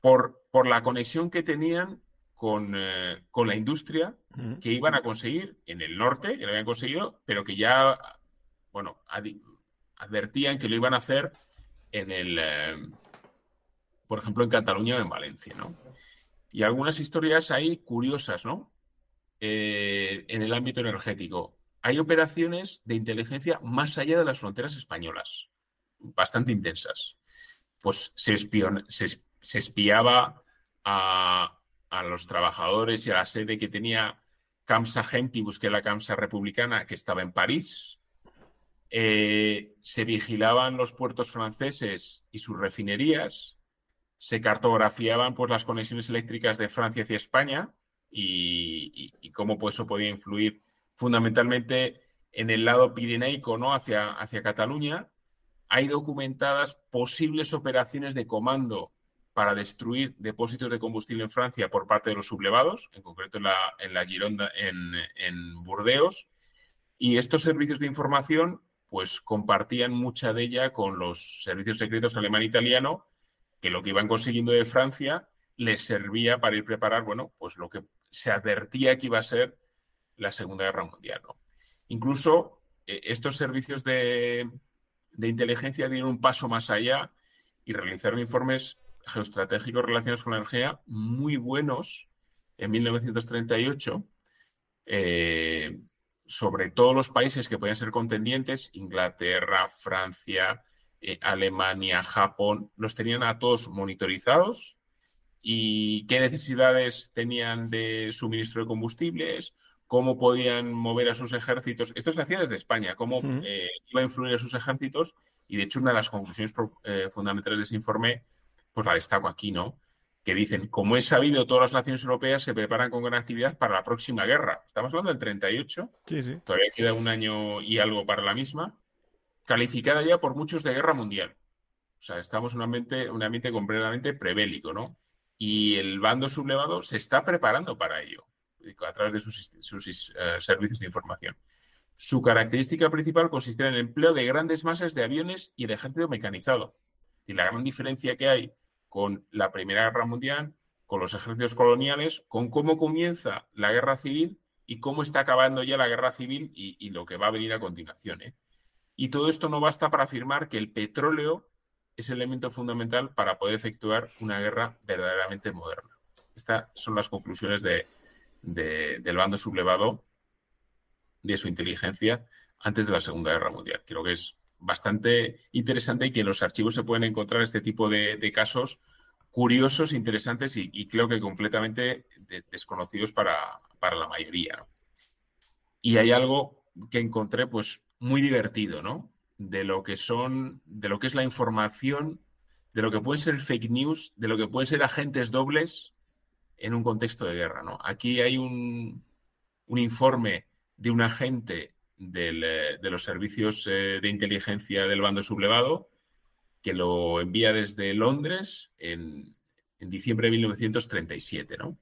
por, por la conexión que tenían con, eh, con la industria que iban a conseguir en el norte, que lo habían conseguido, pero que ya, bueno, advertían que lo iban a hacer en el, eh, por ejemplo, en Cataluña o en Valencia, ¿no? Y algunas historias ahí curiosas, ¿no? Eh, en el ámbito energético. Hay operaciones de inteligencia más allá de las fronteras españolas, bastante intensas. pues se, espiaba a, los trabajadores y a la sede que tenía Camsa Gentibus, que es la Camsa republicana, que estaba en París. Eh, se vigilaban los puertos franceses y sus refinerías. Se cartografiaban pues, las conexiones eléctricas de Francia hacia España y, cómo pues, eso podía influir fundamentalmente en el lado pirenaico, ¿no? Hacia, hacia Cataluña. Hay documentadas posibles operaciones de comando para destruir depósitos de combustible en Francia por parte de los sublevados, en concreto en la, en la Gironda, en, en Burdeos. Y estos servicios de información, pues compartían mucha de ella con los servicios secretos alemán e italiano, que lo que iban consiguiendo de Francia les servía para ir preparar, bueno, pues lo que se advertía que iba a ser la Segunda Guerra Mundial. Incluso eh, estos servicios de, inteligencia dieron un paso más allá y realizaron informes geoestratégicos relacionados con la energía muy buenos en 1938 eh, sobre todos los países que podían ser contendientes, Inglaterra, Francia, eh, Alemania, Japón, los tenían a todos monitorizados y qué necesidades tenían de suministro de combustibles, cómo podían mover a sus ejércitos. Esto se hacía desde España, cómo eh, iba a influir a sus ejércitos y de hecho una de las conclusiones fundamentales de ese informe pues la destaco aquí, ¿no? Que dicen, como es sabido, todas las naciones europeas se preparan con gran actividad para la próxima guerra. Estamos hablando del 38, sí, sí. todavía queda un año y algo para la misma, calificada ya por muchos de guerra mundial. O sea, estamos en un ambiente, un ambiente completamente prebélico, ¿no? Y el bando sublevado se está preparando para ello, a través de sus, eh, servicios de información. Su característica principal consiste en el empleo de grandes masas de aviones y el ejército mecanizado. Y la gran diferencia que hay con la Primera Guerra Mundial, con los ejércitos coloniales, con cómo comienza la guerra civil y cómo está acabando ya la guerra civil y, lo que va a venir a continuación. ¿eh? Y todo esto no basta para afirmar que el petróleo es el elemento fundamental para poder efectuar una guerra verdaderamente moderna. Estas son las conclusiones de, del bando sublevado de su inteligencia antes de la Segunda Guerra Mundial. Creo que es bastante interesante y que en los archivos se pueden encontrar este tipo de, casos curiosos, interesantes y, creo que completamente desconocidos para, la mayoría. Y hay algo que encontré pues muy divertido, ¿no? De lo que son, de lo que es la información, de lo que puede ser fake news, de lo que pueden ser agentes dobles en un contexto de guerra, ¿no? Aquí hay un, un informe de un agente eh, de los servicios eh, de inteligencia del bando sublevado, que lo envía desde Londres en, diciembre de 1937, ¿no?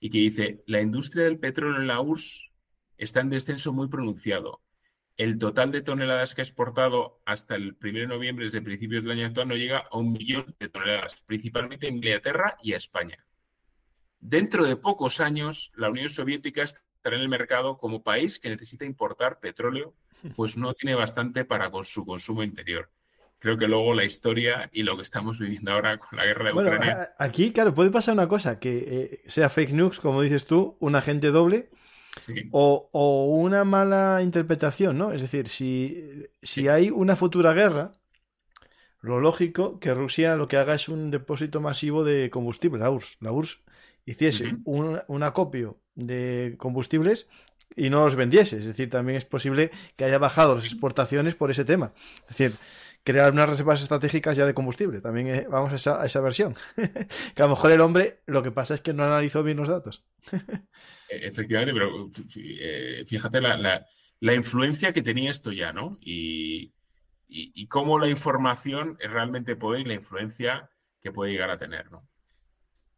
Y que dice, la industria del petróleo en la URSS está en descenso muy pronunciado. El total de toneladas que ha exportado hasta el 1 de noviembre, desde principios del año actual, no llega a un millón de toneladas, principalmente en Inglaterra y a España. Dentro de pocos años, la Unión Soviética en el mercado como país que necesita importar petróleo, pues no tiene bastante para con su consumo interior. Creo que luego la historia y lo que estamos viviendo ahora con la guerra de Ucrania. Aquí, claro, puede pasar una cosa, que eh, sea fake news, como dices tú, un agente doble, o, una mala interpretación, ¿no? Es decir, si, si hay una futura guerra, lo lógico que Rusia lo que haga es un depósito masivo de combustible, la URSS. La URSS hiciese un, acopio de combustibles y no los vendiese. Es decir, también es posible que haya bajado las exportaciones por ese tema. Es decir, crear unas reservas estratégicas ya de combustible. También eh, vamos a esa, a esa versión. que a lo mejor el hombre lo que pasa es que no analizó bien los datos. E, efectivamente, pero eh, fíjate la, la, influencia que tenía esto ya, ¿no? Y, y, y cómo la información es realmente poder y la influencia que puede llegar a tener, ¿no?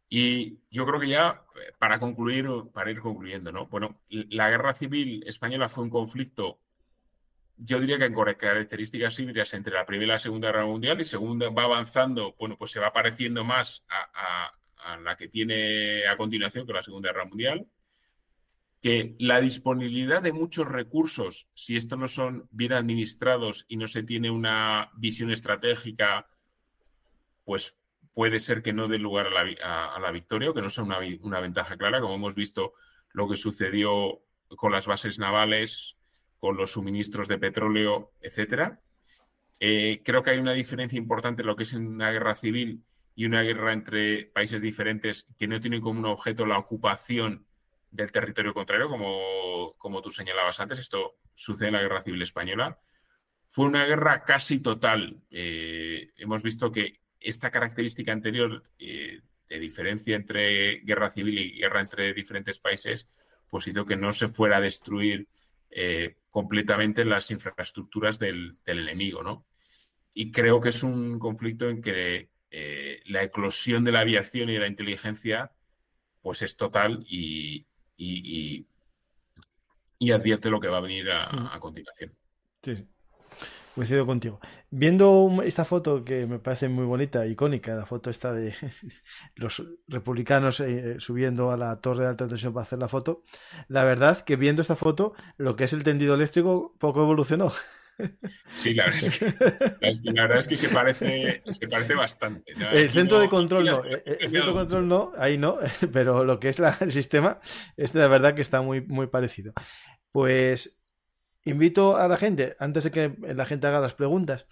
Y yo creo que ya, eh, para concluir, para ir concluyendo, ¿no? Bueno, la guerra civil española fue un conflicto, yo diría que en características híbridas entre la Primera y la Segunda Guerra Mundial, y según va avanzando, bueno, pues se va pareciendo más a, la que tiene a continuación con la Segunda Guerra Mundial, que la disponibilidad de muchos recursos, si estos no son bien administrados y no se tiene una visión estratégica, pues puede ser que no dé lugar a la, victoria o que no sea una, ventaja clara, como hemos visto lo que sucedió con las bases navales, con los suministros de petróleo, etcétera. Eh, creo que hay una diferencia importante en lo que es una guerra civil y una guerra entre países diferentes que no tienen como un objeto la ocupación del territorio contrario, como, como tú señalabas antes. Esto sucede en la Guerra Civil Española. Fue una guerra casi total. Eh, hemos visto que esta característica anterior eh, de diferencia entre guerra civil y guerra entre diferentes países, pues hizo que no se fuera a destruir eh, completamente las infraestructuras del, enemigo, ¿no? Y creo que es un conflicto en que la eclosión de la aviación y de la inteligencia pues es total y, y, advierte lo que va a venir a, mm. continuación. Sí, coincido contigo. Viendo esta foto que me parece muy bonita, icónica, la foto esta de los republicanos eh, subiendo a la torre de alta tensión para hacer la foto, la verdad que viendo esta foto, lo que es el tendido eléctrico poco evolucionó. Sí, la verdad es que, se, parece, se parece bastante. El centro de control no, el, centro de control no, ahí no, pero lo que es el sistema, este de verdad que está muy, muy parecido. Pues invito a la gente, antes de que la gente haga las preguntas,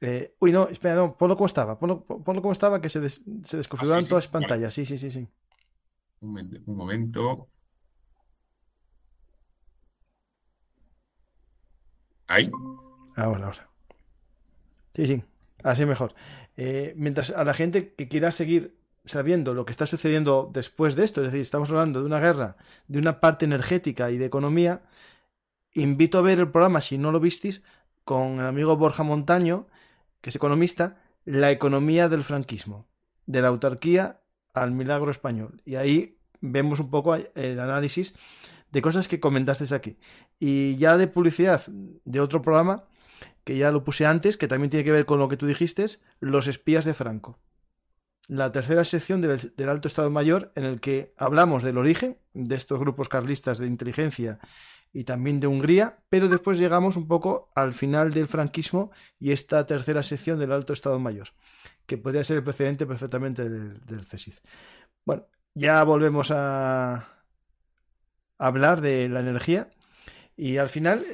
eh, uy, no, espera, no, ponlo como estaba, ponlo, como estaba, que se, se desconfiguraron ah, todas las pantallas. Sí, sí, sí, sí. Un momento. ¿Ahí? Ahora, ahora. Sí, sí, así mejor. Eh, mientras a la gente que quiera seguir sabiendo lo que está sucediendo después de esto, es decir, estamos hablando de una guerra, de una parte energética y de economía, invito a ver el programa, si no lo visteis, con el amigo Borja Montaño, que es economista, La economía del franquismo, de la autarquía al milagro español. Y ahí vemos un poco el análisis de cosas que comentasteis aquí. Y ya de publicidad de otro programa, que ya lo puse antes, que también tiene que ver con lo que tú dijiste, Los espías de Franco. La tercera sección del, Alto Estado Mayor, en el que hablamos del origen de estos grupos carlistas de inteligencia y también de Hungría, pero después llegamos un poco al final del franquismo y esta tercera sección del Alto Estado Mayor, que podría ser el precedente perfectamente del, del CESID. Bueno, ya volvemos a hablar de la energía y al final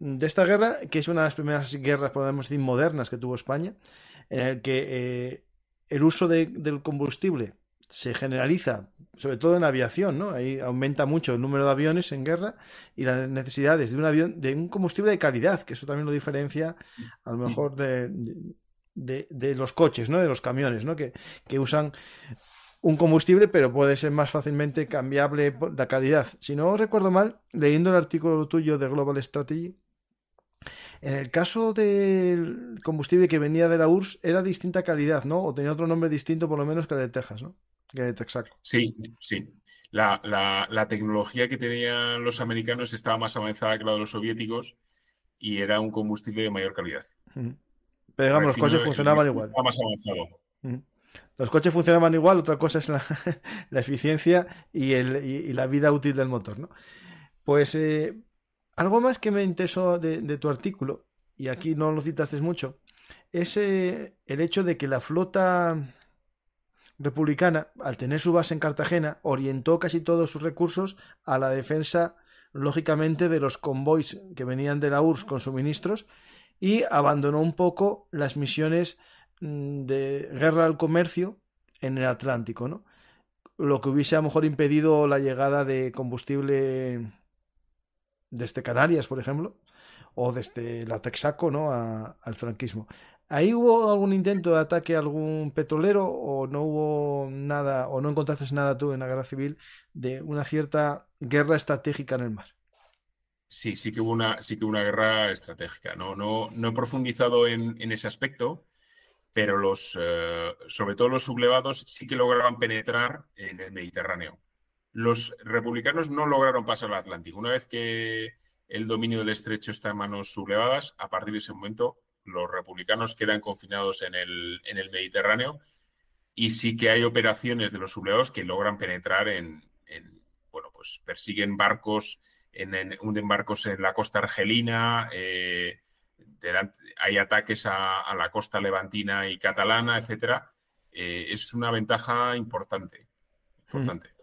de esta guerra, que es una de las primeras guerras, podemos decir, modernas que tuvo España, en el que eh, el uso del combustible se generaliza, sobre todo en aviación, ¿no? Ahí aumenta mucho el número de aviones en guerra y las necesidades de un avión, de un combustible de calidad, que eso también lo diferencia a lo mejor de, de, los coches, ¿no? De los camiones, ¿no? Que, que usan un combustible, pero puede ser más fácilmente cambiable la calidad. Si no recuerdo mal, leyendo el artículo tuyo de Global Strategy, en el caso del combustible que venía de la URSS era distinta calidad, ¿no? O tenía otro nombre distinto por lo menos que el de Texas, ¿no? Que de Texaco. Sí, sí. La, la, tecnología que tenían los americanos estaba más avanzada que la de los soviéticos y era un combustible de mayor calidad. Pero digamos, los coches funcionaban igual. Estaba más avanzado. Los coches funcionaban igual, otra cosa es la, eficiencia y, el, y, la vida útil del motor, ¿no? Pues eh, algo más que me interesó de, tu artículo, y aquí no lo citaste mucho, es eh, el hecho de que la flota republicana, al tener su base en Cartagena, orientó casi todos sus recursos a la defensa, lógicamente, de los convoys que venían de la URSS con suministros y abandonó un poco las misiones mm, de guerra al comercio en el Atlántico, ¿no? Lo que hubiese a lo mejor impedido la llegada de combustible desde Canarias, por ejemplo, o desde la Texaco ¿no? al franquismo. ¿Ahí hubo algún intento de ataque a algún petrolero o no hubo nada, o no encontraste nada tú en la guerra civil de una cierta guerra estratégica en el mar? Sí, sí que hubo una, sí que una guerra estratégica. No, no, no he profundizado en, ese aspecto, pero los, eh, sobre todo los sublevados sí que lograban penetrar en el Mediterráneo los republicanos no lograron pasar al Atlántico. Una vez que el dominio del estrecho está en manos sublevadas, a partir de ese momento los republicanos quedan confinados en el, en el Mediterráneo y sí que hay operaciones de los sublevados que logran penetrar en, bueno, pues persiguen barcos, en, hunden barcos en la costa argelina, eh, hay ataques a, la costa levantina y catalana, etcétera. Eh, es una ventaja importante. importante.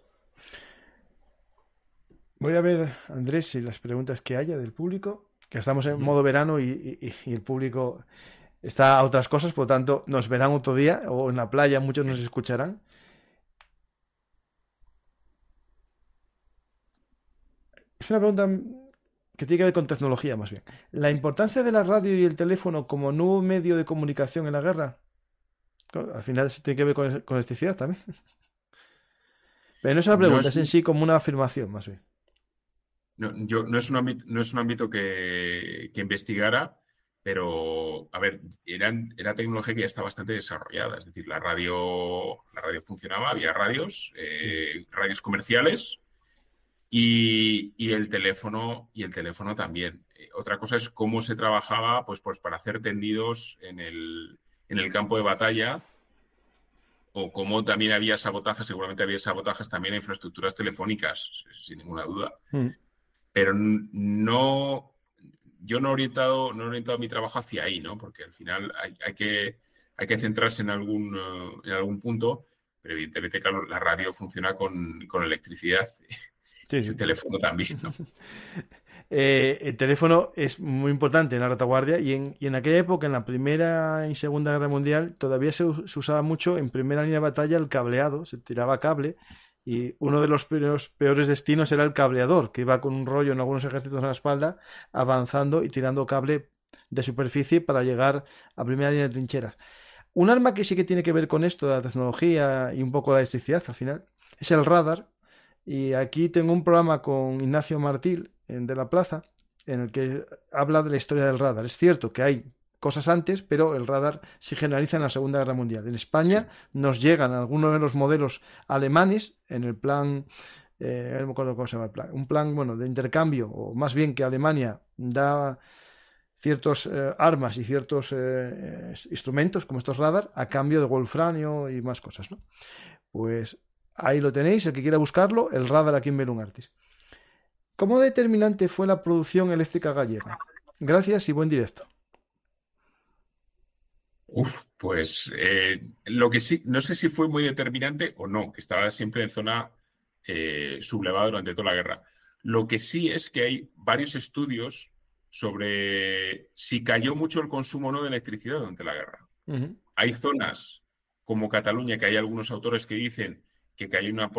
Voy a ver, Andrés, si las preguntas que haya del público, que estamos en modo verano y, el público está a otras cosas, por lo tanto nos verán otro día o en la playa muchos nos escucharán. Es una pregunta que tiene que ver con tecnología más bien. ¿La importancia de la radio y el teléfono como nuevo medio de comunicación en la guerra? Al final tiene que ver con, con electricidad también. Pero no es una pregunta, es, en sí como una afirmación más bien. No, yo, no, es un ámbito, no es un ámbito que, investigara, pero, a ver, era, era, tecnología que ya está bastante desarrollada. Es decir, la radio, la radio funcionaba, había radios, eh, radios comerciales, y, el teléfono, y el teléfono también. Eh, otra cosa es cómo se trabajaba pues, pues para hacer tendidos en el, en el campo de batalla o cómo también había sabotajes, seguramente había sabotajes también en infraestructuras telefónicas, sin ninguna duda. Mm. Pero no, yo no he orientado, no he orientado mi trabajo hacia ahí, ¿no? Porque al final hay, que, hay que centrarse en algún, eh, en algún punto, pero evidentemente, claro, la radio funciona con, con electricidad el teléfono también, eh, el teléfono es muy importante en la retaguardia y en, y en, aquella época, en la Primera y Segunda Guerra Mundial, todavía se, usaba mucho en primera línea de batalla el cableado, se tiraba cable y uno de los peores, peores, destinos era el cableador, que iba con un rollo en algunos ejércitos en la espalda, avanzando y tirando cable de superficie para llegar a primera línea de trincheras. Un arma que sí que tiene que ver con esto, la tecnología y un poco la electricidad al final, es el radar, y aquí tengo un programa con Ignacio Martil de la Plaza, en el que habla de la historia del radar. Es cierto que hay cosas antes, pero el radar se generaliza en la Segunda Guerra Mundial. En España nos llegan algunos de los modelos alemanes en el plan, eh, no me acuerdo cómo se llama el plan, un plan bueno de intercambio, o más bien que Alemania da ciertos eh, armas y ciertos eh, instrumentos como estos radar a cambio de wolfranio y más cosas. Pues Ahí lo tenéis, el que quiera buscarlo, el radar aquí en Belungartis. ¿Cómo determinante fue la producción eléctrica gallega? Gracias y buen directo. Uf, pues eh, lo que sí, no sé si fue muy determinante o no, que estaba siempre en zona eh, sublevada durante toda la guerra. Lo que sí es que hay varios estudios sobre si cayó mucho el consumo o no de electricidad durante la guerra. Hay zonas como Cataluña que hay algunos autores que dicen que hay una,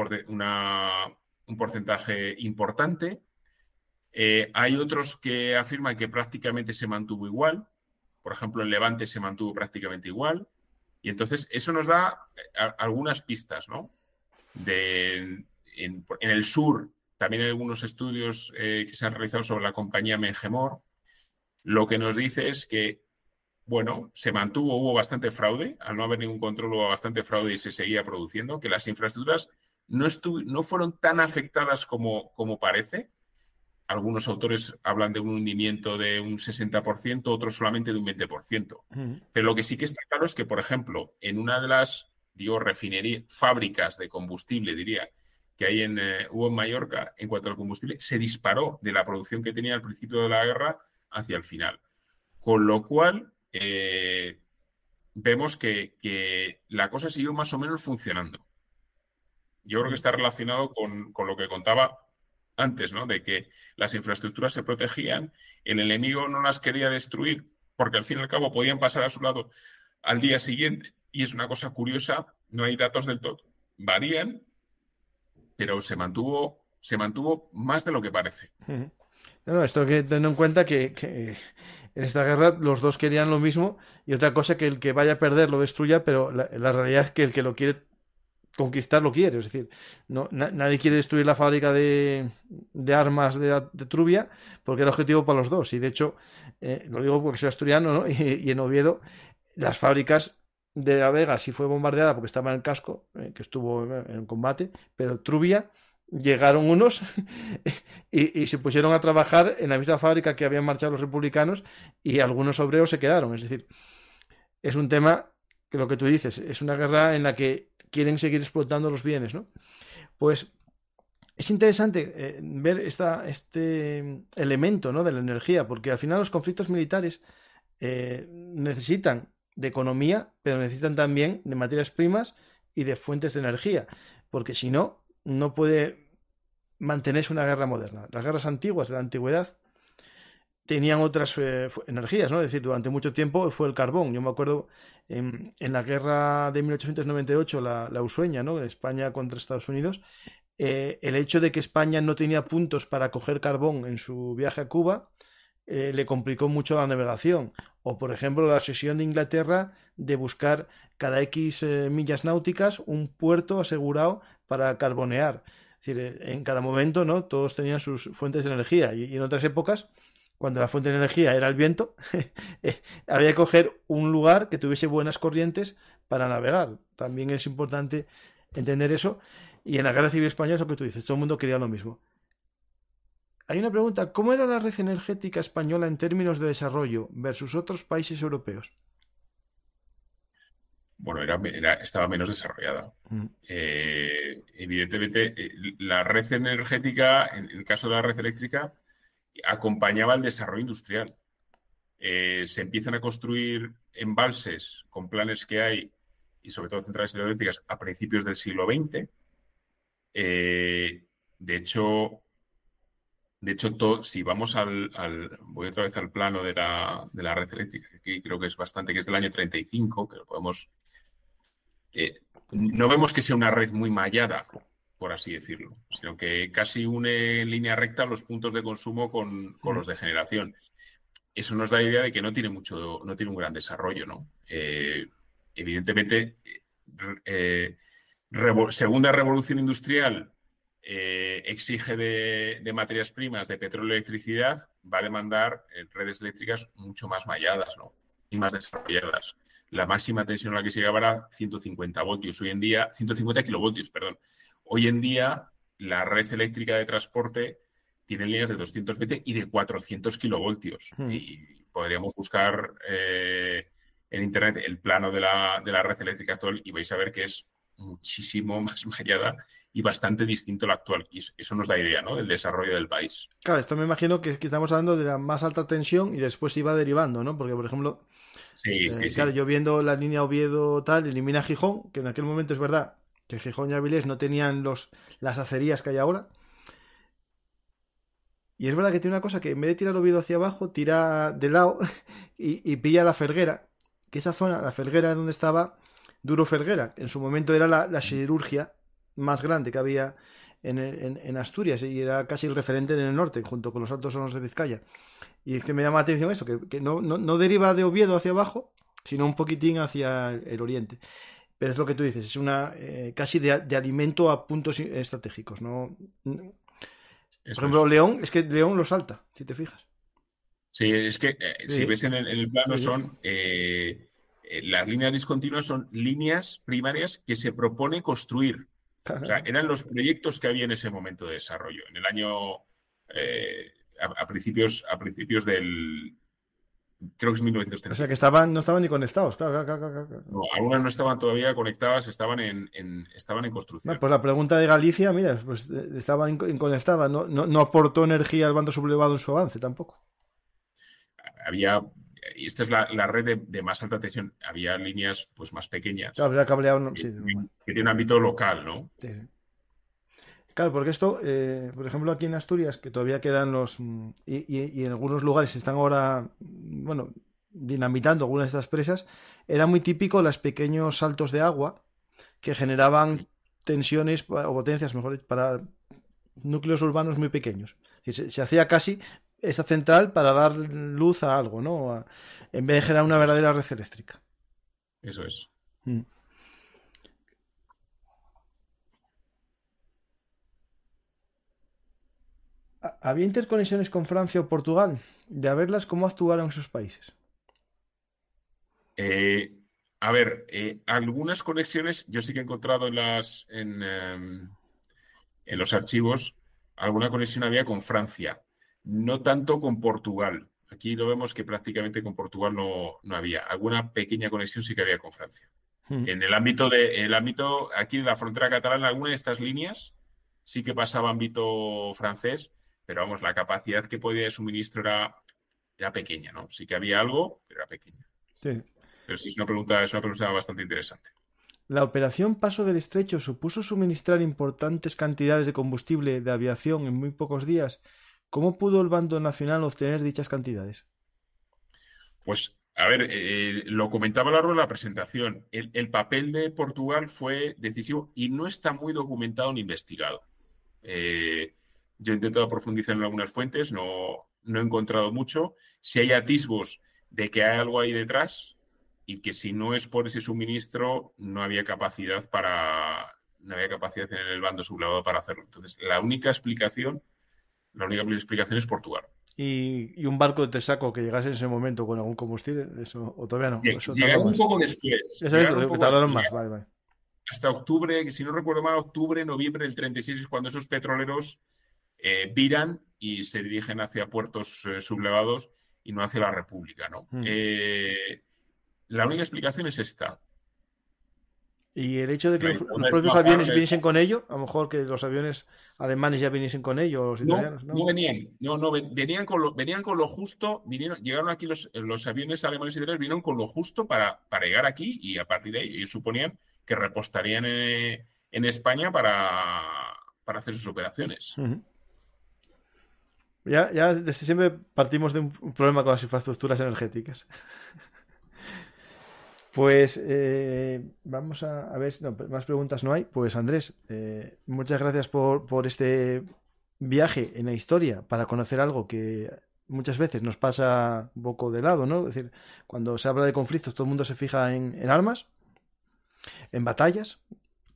un porcentaje importante. Eh, hay otros que afirman que prácticamente se mantuvo igual. Por ejemplo, en Levante se mantuvo prácticamente igual. Y entonces eso nos da eh, algunas pistas, ¿no? En, el sur también hay algunos estudios eh, que se han realizado sobre la compañía Mengemor. Lo que nos dice es que bueno, se mantuvo, hubo bastante fraude, al no haber ningún control hubo bastante fraude y se seguía produciendo, que las infraestructuras no, no fueron tan afectadas como, como parece. Algunos autores hablan de un hundimiento de un 60%, otros solamente de un 20%. Pero lo que sí que está claro es que, por ejemplo, en una de las, digo, refinerías, fábricas de combustible, diría, que hay en, eh, hubo en Mallorca, en cuanto al combustible, se disparó de la producción que tenía al principio de la guerra hacia el final. Con lo cual, eh, vemos que, la cosa siguió más o menos funcionando. Yo creo que está relacionado con, lo que contaba antes, ¿no? De que las infraestructuras se protegían, el enemigo no las quería destruir, porque al fin y al cabo podían pasar a su lado al día siguiente. Y es una cosa curiosa, no hay datos del todo. Varían, pero se mantuvo, se mantuvo más de lo que parece. esto hay que tener en cuenta que en esta guerra los dos querían lo mismo y otra cosa que el que vaya a perder lo destruya, pero la, realidad es que el que lo quiere conquistar lo quiere. Es decir, no, nadie quiere destruir la fábrica de, armas de, Trubia porque era objetivo para los dos. Y de hecho, eh, lo digo porque soy asturiano ¿no? y, en Oviedo las fábricas de La Vega sí fue bombardeada porque estaba en el casco, eh, que estuvo en combate, pero Trubia llegaron unos y, se pusieron a trabajar en la misma fábrica que habían marchado los republicanos y algunos obreros se quedaron. Es decir, es un tema que lo que tú dices, es una guerra en la que quieren seguir explotando los bienes, ¿no? Pues es interesante eh, ver esta, este elemento ¿no? de la energía, porque al final los conflictos militares eh, necesitan de economía, pero necesitan también de materias primas y de fuentes de energía, porque si no, no puede mantenerse una guerra moderna. Las guerras antiguas de la antigüedad tenían otras eh, energías, ¿no? Es decir, durante mucho tiempo fue el carbón. Yo me acuerdo en, la guerra de 1898, la, la Usueña, ¿no? España contra Estados Unidos, eh, el hecho de que España no tenía puntos para coger carbón en su viaje a Cuba eh, le complicó mucho la navegación. O, por ejemplo, la sesión de Inglaterra de buscar cada X millas náuticas un puerto asegurado para carbonear. Es decir, en cada momento, ¿no? Todos tenían sus fuentes de energía y en otras épocas cuando la fuente de energía era el viento, eh, había que coger un lugar que tuviese buenas corrientes para navegar. También es importante entender eso. Y en la Guerra Civil Española es lo que tú dices, todo el mundo quería lo mismo. Hay una pregunta, ¿cómo era la red energética española en términos de desarrollo versus otros países europeos? Bueno, era, estaba menos desarrollada. Mm. Eh, evidentemente, eh, la red energética, en el caso de la red eléctrica, acompañaba el desarrollo industrial. Eh, se empiezan a construir embalses con planes que hay, y sobre todo centrales hidroeléctricas, a principios del siglo XX. Eh, de hecho, de hecho si vamos al, Voy otra vez al plano de la, de la, red eléctrica, que aquí creo que es bastante, que es del año 35, que lo podemos. Eh, no vemos que sea una red muy mallada, por así decirlo, sino que casi une en línea recta los puntos de consumo con, los de generación. Eso nos da idea de que no tiene mucho, no tiene un gran desarrollo, ¿no? Eh, evidentemente, eh, segunda revolución industrial eh, exige de, materias primas, de petróleo y electricidad, va a demandar redes eléctricas mucho más malladas, ¿no? Y más desarrolladas. La máxima tensión a la que se llegaba era 150 voltios. Hoy en día, 150 kilovoltios, perdón. Hoy en día, la red eléctrica de transporte tiene líneas de 220 y de 400 kilovoltios. Hmm. Y podríamos buscar eh, en Internet el plano de la, red eléctrica actual y vais a ver que es muchísimo más mallada y bastante distinto a la actual. Y eso nos da idea ¿no? del desarrollo del país. Claro, esto me imagino que, estamos hablando de la más alta tensión y después iba derivando, ¿no? Porque, por ejemplo, sí, sí, eh, claro, yo viendo la línea Oviedo tal, elimina Gijón, que en aquel momento es verdad, que Gijón y Avilés no tenían los, las acerías que hay ahora. Y es verdad que tiene una cosa que en vez de tirar Oviedo hacia abajo, tira de lado y, pilla la Ferguera. Que esa zona, la Ferguera donde estaba Duro Ferguera. En su momento era la, la más grande que había en, Asturias y era casi el referente en el norte, junto con los altos hornos de Vizcaya. Y es que me llama la atención eso, que, no, no, deriva de Oviedo hacia abajo, sino un poquitín hacia el oriente. Pero es lo que tú dices, es una eh, casi de, alimento a puntos estratégicos. ¿no? Por ejemplo, León, es que León lo salta, si te fijas. Sí, es que eh, si ves en el, plano son eh, las líneas discontinuas son líneas primarias que se propone construir. O sea, eran los proyectos que había en ese momento de desarrollo. En el año a, principios, a principios del, creo que es 1930. O sea, que estaban, no estaban ni conectados, claro, No, algunas no estaban todavía conectadas, estaban en, estaban en construcción. pues la pregunta de Galicia, mira, pues eh, estaba inconectada, no, no, aportó energía al bando sublevado en su avance tampoco. Había, y esta es la, red de, más alta tensión, había líneas pues más pequeñas. Claro, cableado, que, que tiene un ámbito local, ¿no? Sí. Claro, porque esto, eh, por ejemplo, aquí en Asturias, que todavía quedan los. Mm, y, en algunos lugares están ahora, bueno, dinamitando algunas de estas presas, era muy típico los pequeños saltos de agua que generaban tensiones o potencias, mejor para núcleos urbanos muy pequeños. Se, hacía casi esta central para dar luz a algo, ¿no? en vez de generar una verdadera red eléctrica. Eso es. Mm. ¿Había interconexiones con Francia o Portugal? De haberlas, ¿cómo actuaron esos países? Eh, a ver, eh, algunas conexiones yo sí que he encontrado en, las, en, em, en, los archivos, alguna conexión había con Francia, no tanto con Portugal. Aquí lo vemos que prácticamente con Portugal no, no había. Alguna pequeña conexión sí que había con Francia. Hmm. En el ámbito de, el ámbito aquí de la frontera catalana, alguna de estas líneas sí que pasaba ámbito francés, pero vamos, la capacidad que podía de suministro era, era pequeña, ¿no? Sí que había algo, pero era pequeña. Sí. Pero sí es una pregunta, es una pregunta bastante interesante. ¿La operación Paso del Estrecho supuso suministrar importantes cantidades de combustible de aviación en muy pocos días ¿Cómo pudo el bando nacional obtener dichas cantidades? Pues, a ver, eh, lo comentaba a lo largo de la presentación. El, papel de Portugal fue decisivo y no está muy documentado ni investigado. Eh, yo he intentado profundizar en algunas fuentes, no, no he encontrado mucho. Si hay atisbos de que hay algo ahí detrás y que si no es por ese suministro, no había capacidad para, no había capacidad en el bando sublevado para hacerlo. Entonces, la única explicación, la única explicación es Portugal. Y, un barco de saco que llegase en ese momento con algún combustible, eso, o todavía no. llegaron un poco después. Eso es, tardaron más, vale, vale. Hasta octubre, si no recuerdo mal, octubre, noviembre del 36 es cuando esos petroleros eh, viran y se dirigen hacia puertos eh, sublevados y no hacia la República, ¿no? Mm. Eh, la única explicación es esta. Y el hecho de que los, propios aviones viniesen con ello, a lo mejor que los aviones alemanes ya viniesen con ello, los italianos, ¿no? No, venían, no, no, venían con lo, venían con lo justo, vinieron, llegaron aquí los, los aviones alemanes y italianos, vinieron con lo justo para, para llegar aquí y a partir de ahí ellos suponían que repostarían en, España para, para, hacer sus operaciones. Ya, ya desde siempre partimos de un problema con las infraestructuras energéticas. Pues eh, vamos a, ver si más preguntas no hay. Pues Andrés, eh, muchas gracias por, por, este viaje en la historia para conocer algo que muchas veces nos pasa poco de lado, ¿no? Es decir, cuando se habla de conflictos todo el mundo se fija en, en armas, en batallas,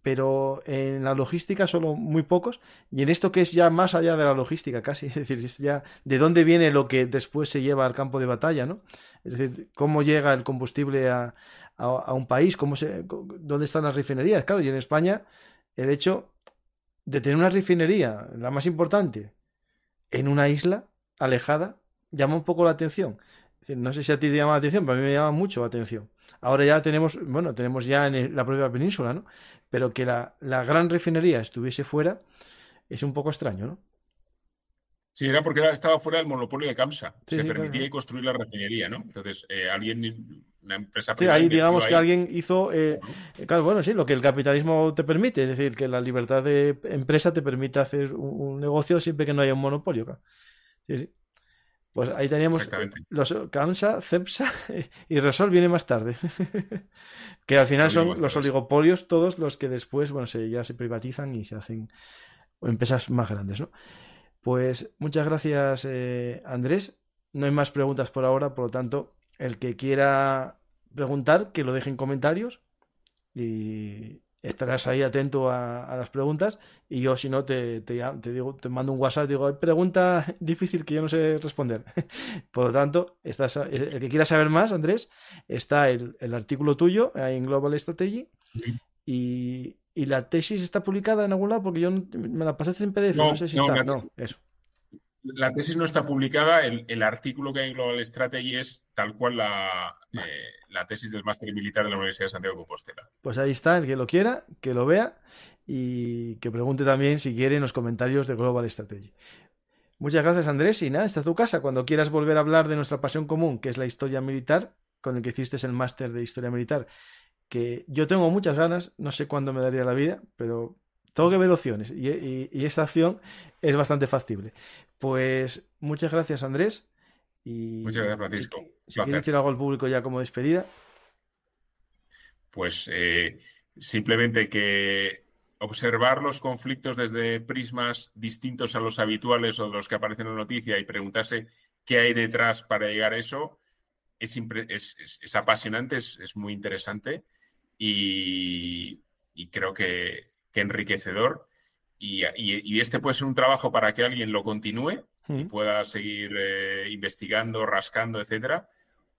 pero en la logística solo muy pocos, y en esto que es ya más allá de la logística casi, es decir, es ya de dónde viene lo que después se lleva al campo de batalla, ¿no? Es decir, cómo llega el combustible a, a, un país, cómo se, dónde están las refinerías. Claro, y en España el hecho de tener una refinería, la más importante, en una isla alejada, llama un poco la atención. no sé si a ti te llama la atención, pero a mí me llama mucho la atención. Ahora ya tenemos, bueno, tenemos ya en la propia península, ¿no? Pero que la, la gran refinería estuviese fuera es un poco extraño, ¿no? Sí, era porque estaba fuera del monopolio de CAMSA. se permitía construir la refinería, ¿no? Entonces, eh, alguien, una empresa... Sí, ahí digamos que alguien hizo... Eh, claro, bueno, sí, lo que el capitalismo te permite, es decir, que la libertad de empresa te permite hacer un, negocio siempre que no haya un monopolio. Claro. Sí, sí. Pues ahí teníamos los CAMSA, CEPSA y Resol viene más tarde. que al final son los oligopolios todos los que después, bueno, se, ya se privatizan y se hacen empresas más grandes, ¿no? Pues muchas gracias, eh, Andrés. No hay más preguntas por ahora, por lo tanto, el que quiera preguntar, que lo deje en comentarios y estarás ahí atento a, las preguntas. Y yo, si no, te, digo, te mando un WhatsApp, digo, pregunta difícil que yo no sé responder. por lo tanto, estás, el que quiera saber más, Andrés, está el, el artículo tuyo ahí en Global Strategy. Y, ¿Y la tesis está publicada en algún lado? Porque yo me la pasaste en PDF, no, sé si está. no, eso. La tesis no está publicada, el, artículo que hay en Global Strategy es tal cual la, eh, la tesis del máster militar de la Universidad de Santiago de Compostela. Pues ahí está, el que lo quiera, que lo vea y que pregunte también si quiere en los comentarios de Global Strategy. Muchas gracias Andrés y nada, esta es tu casa. Cuando quieras volver a hablar de nuestra pasión común, que es la historia militar, con el que hiciste el máster de historia militar que yo tengo muchas ganas, no sé cuándo me daría la vida, pero tengo que ver opciones y, y, esta acción es bastante factible. Pues muchas gracias Andrés. Y muchas gracias Francisco. Si, quieres decir algo al público ya como despedida. Pues eh, simplemente que observar los conflictos desde prismas distintos a los habituales o los que aparecen en la noticia y preguntarse qué hay detrás para llegar a eso es, es apasionante, es, muy interesante y, creo que, enriquecedor. Y, este puede ser un trabajo para que alguien lo continúe y pueda seguir eh, investigando, rascando, etcétera,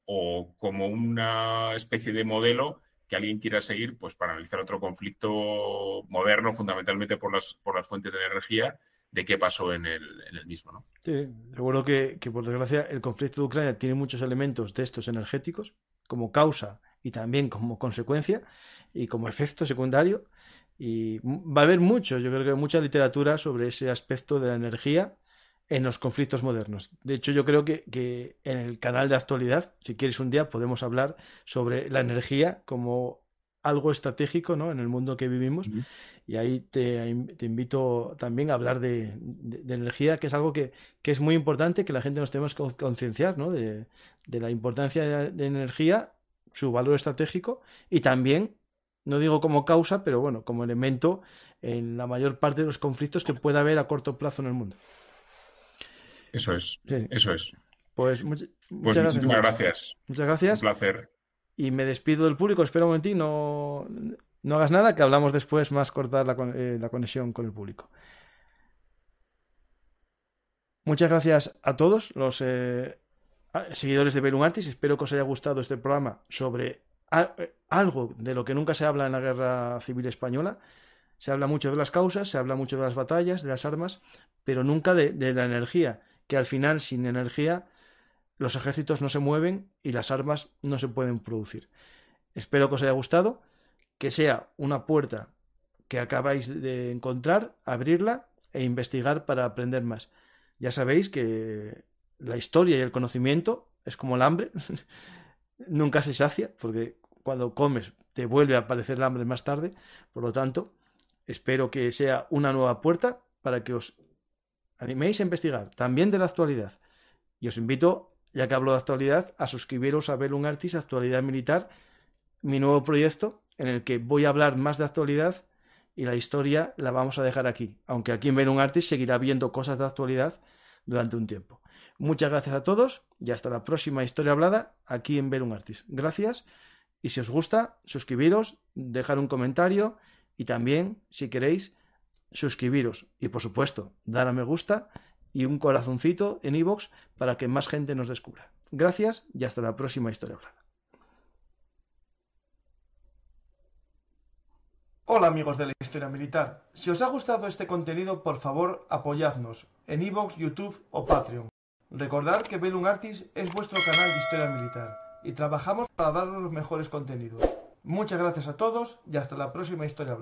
o como una especie de modelo que alguien quiera seguir, pues para analizar otro conflicto moderno, fundamentalmente por las, por las fuentes de energía, de qué pasó en el, en el mismo. ¿no? Sí, seguro que, que, por desgracia, el conflicto de Ucrania tiene muchos elementos de estos energéticos como causa y también como consecuencia y como efecto secundario. Y va a haber mucho, yo creo que mucha literatura sobre ese aspecto de la energía en los conflictos modernos. De hecho, yo creo que, que en el canal de actualidad, si quieres un día, podemos hablar sobre la energía como algo estratégico ¿no? en el mundo que vivimos. Y ahí te, invito también a hablar de, energía, que es algo que, es muy importante, que la gente nos tenemos que concienciar ¿no? de, la importancia de la energía, su valor estratégico y también, no digo como causa, pero bueno, como elemento en la mayor parte de los conflictos que pueda haber a corto plazo en el mundo. Eso es, eso es. Pues, pues muchas gracias. gracias. Muchas gracias. Un placer. Y me despido del público. Espera un momentín, no, no hagas nada, que hablamos después más cortar la, eh, la conexión con el público. Muchas gracias a todos los eh, seguidores de Belum Artis. Espero que os haya gustado este programa sobre algo de lo que nunca se habla en la guerra civil española. Se habla mucho de las causas, se habla mucho de las batallas, de las armas, pero nunca de, de la energía, que al final sin energía los ejércitos no se mueven y las armas no se pueden producir. Espero que os haya gustado, que sea una puerta que acabáis de encontrar, abrirla e investigar para aprender más. Ya sabéis que la historia y el conocimiento es como el hambre, nunca se sacia, porque cuando comes te vuelve a aparecer el hambre más tarde, por lo tanto, espero que sea una nueva puerta para que os animéis a investigar, también de la actualidad. Y os invito ya que hablo de actualidad, a suscribiros a Belum Artis Actualidad Militar, mi nuevo proyecto en el que voy a hablar más de actualidad y la historia la vamos a dejar aquí, aunque aquí en Belum Artis seguirá viendo cosas de actualidad durante un tiempo. Muchas gracias a todos y hasta la próxima historia hablada aquí en Belum Artis. Gracias y si os gusta, suscribiros, dejar un comentario y también, si queréis, suscribiros y por supuesto, dar a me gusta y un corazoncito en iVoox para que más gente nos descubra. Gracias y hasta la próxima historia hablada. Hola amigos de la historia militar. Si os ha gustado este contenido, por favor apoyadnos en iVoox, YouTube o Patreon. Recordad que Belum Artis es vuestro canal de historia militar y trabajamos para daros los mejores contenidos. Muchas gracias a todos y hasta la próxima historia.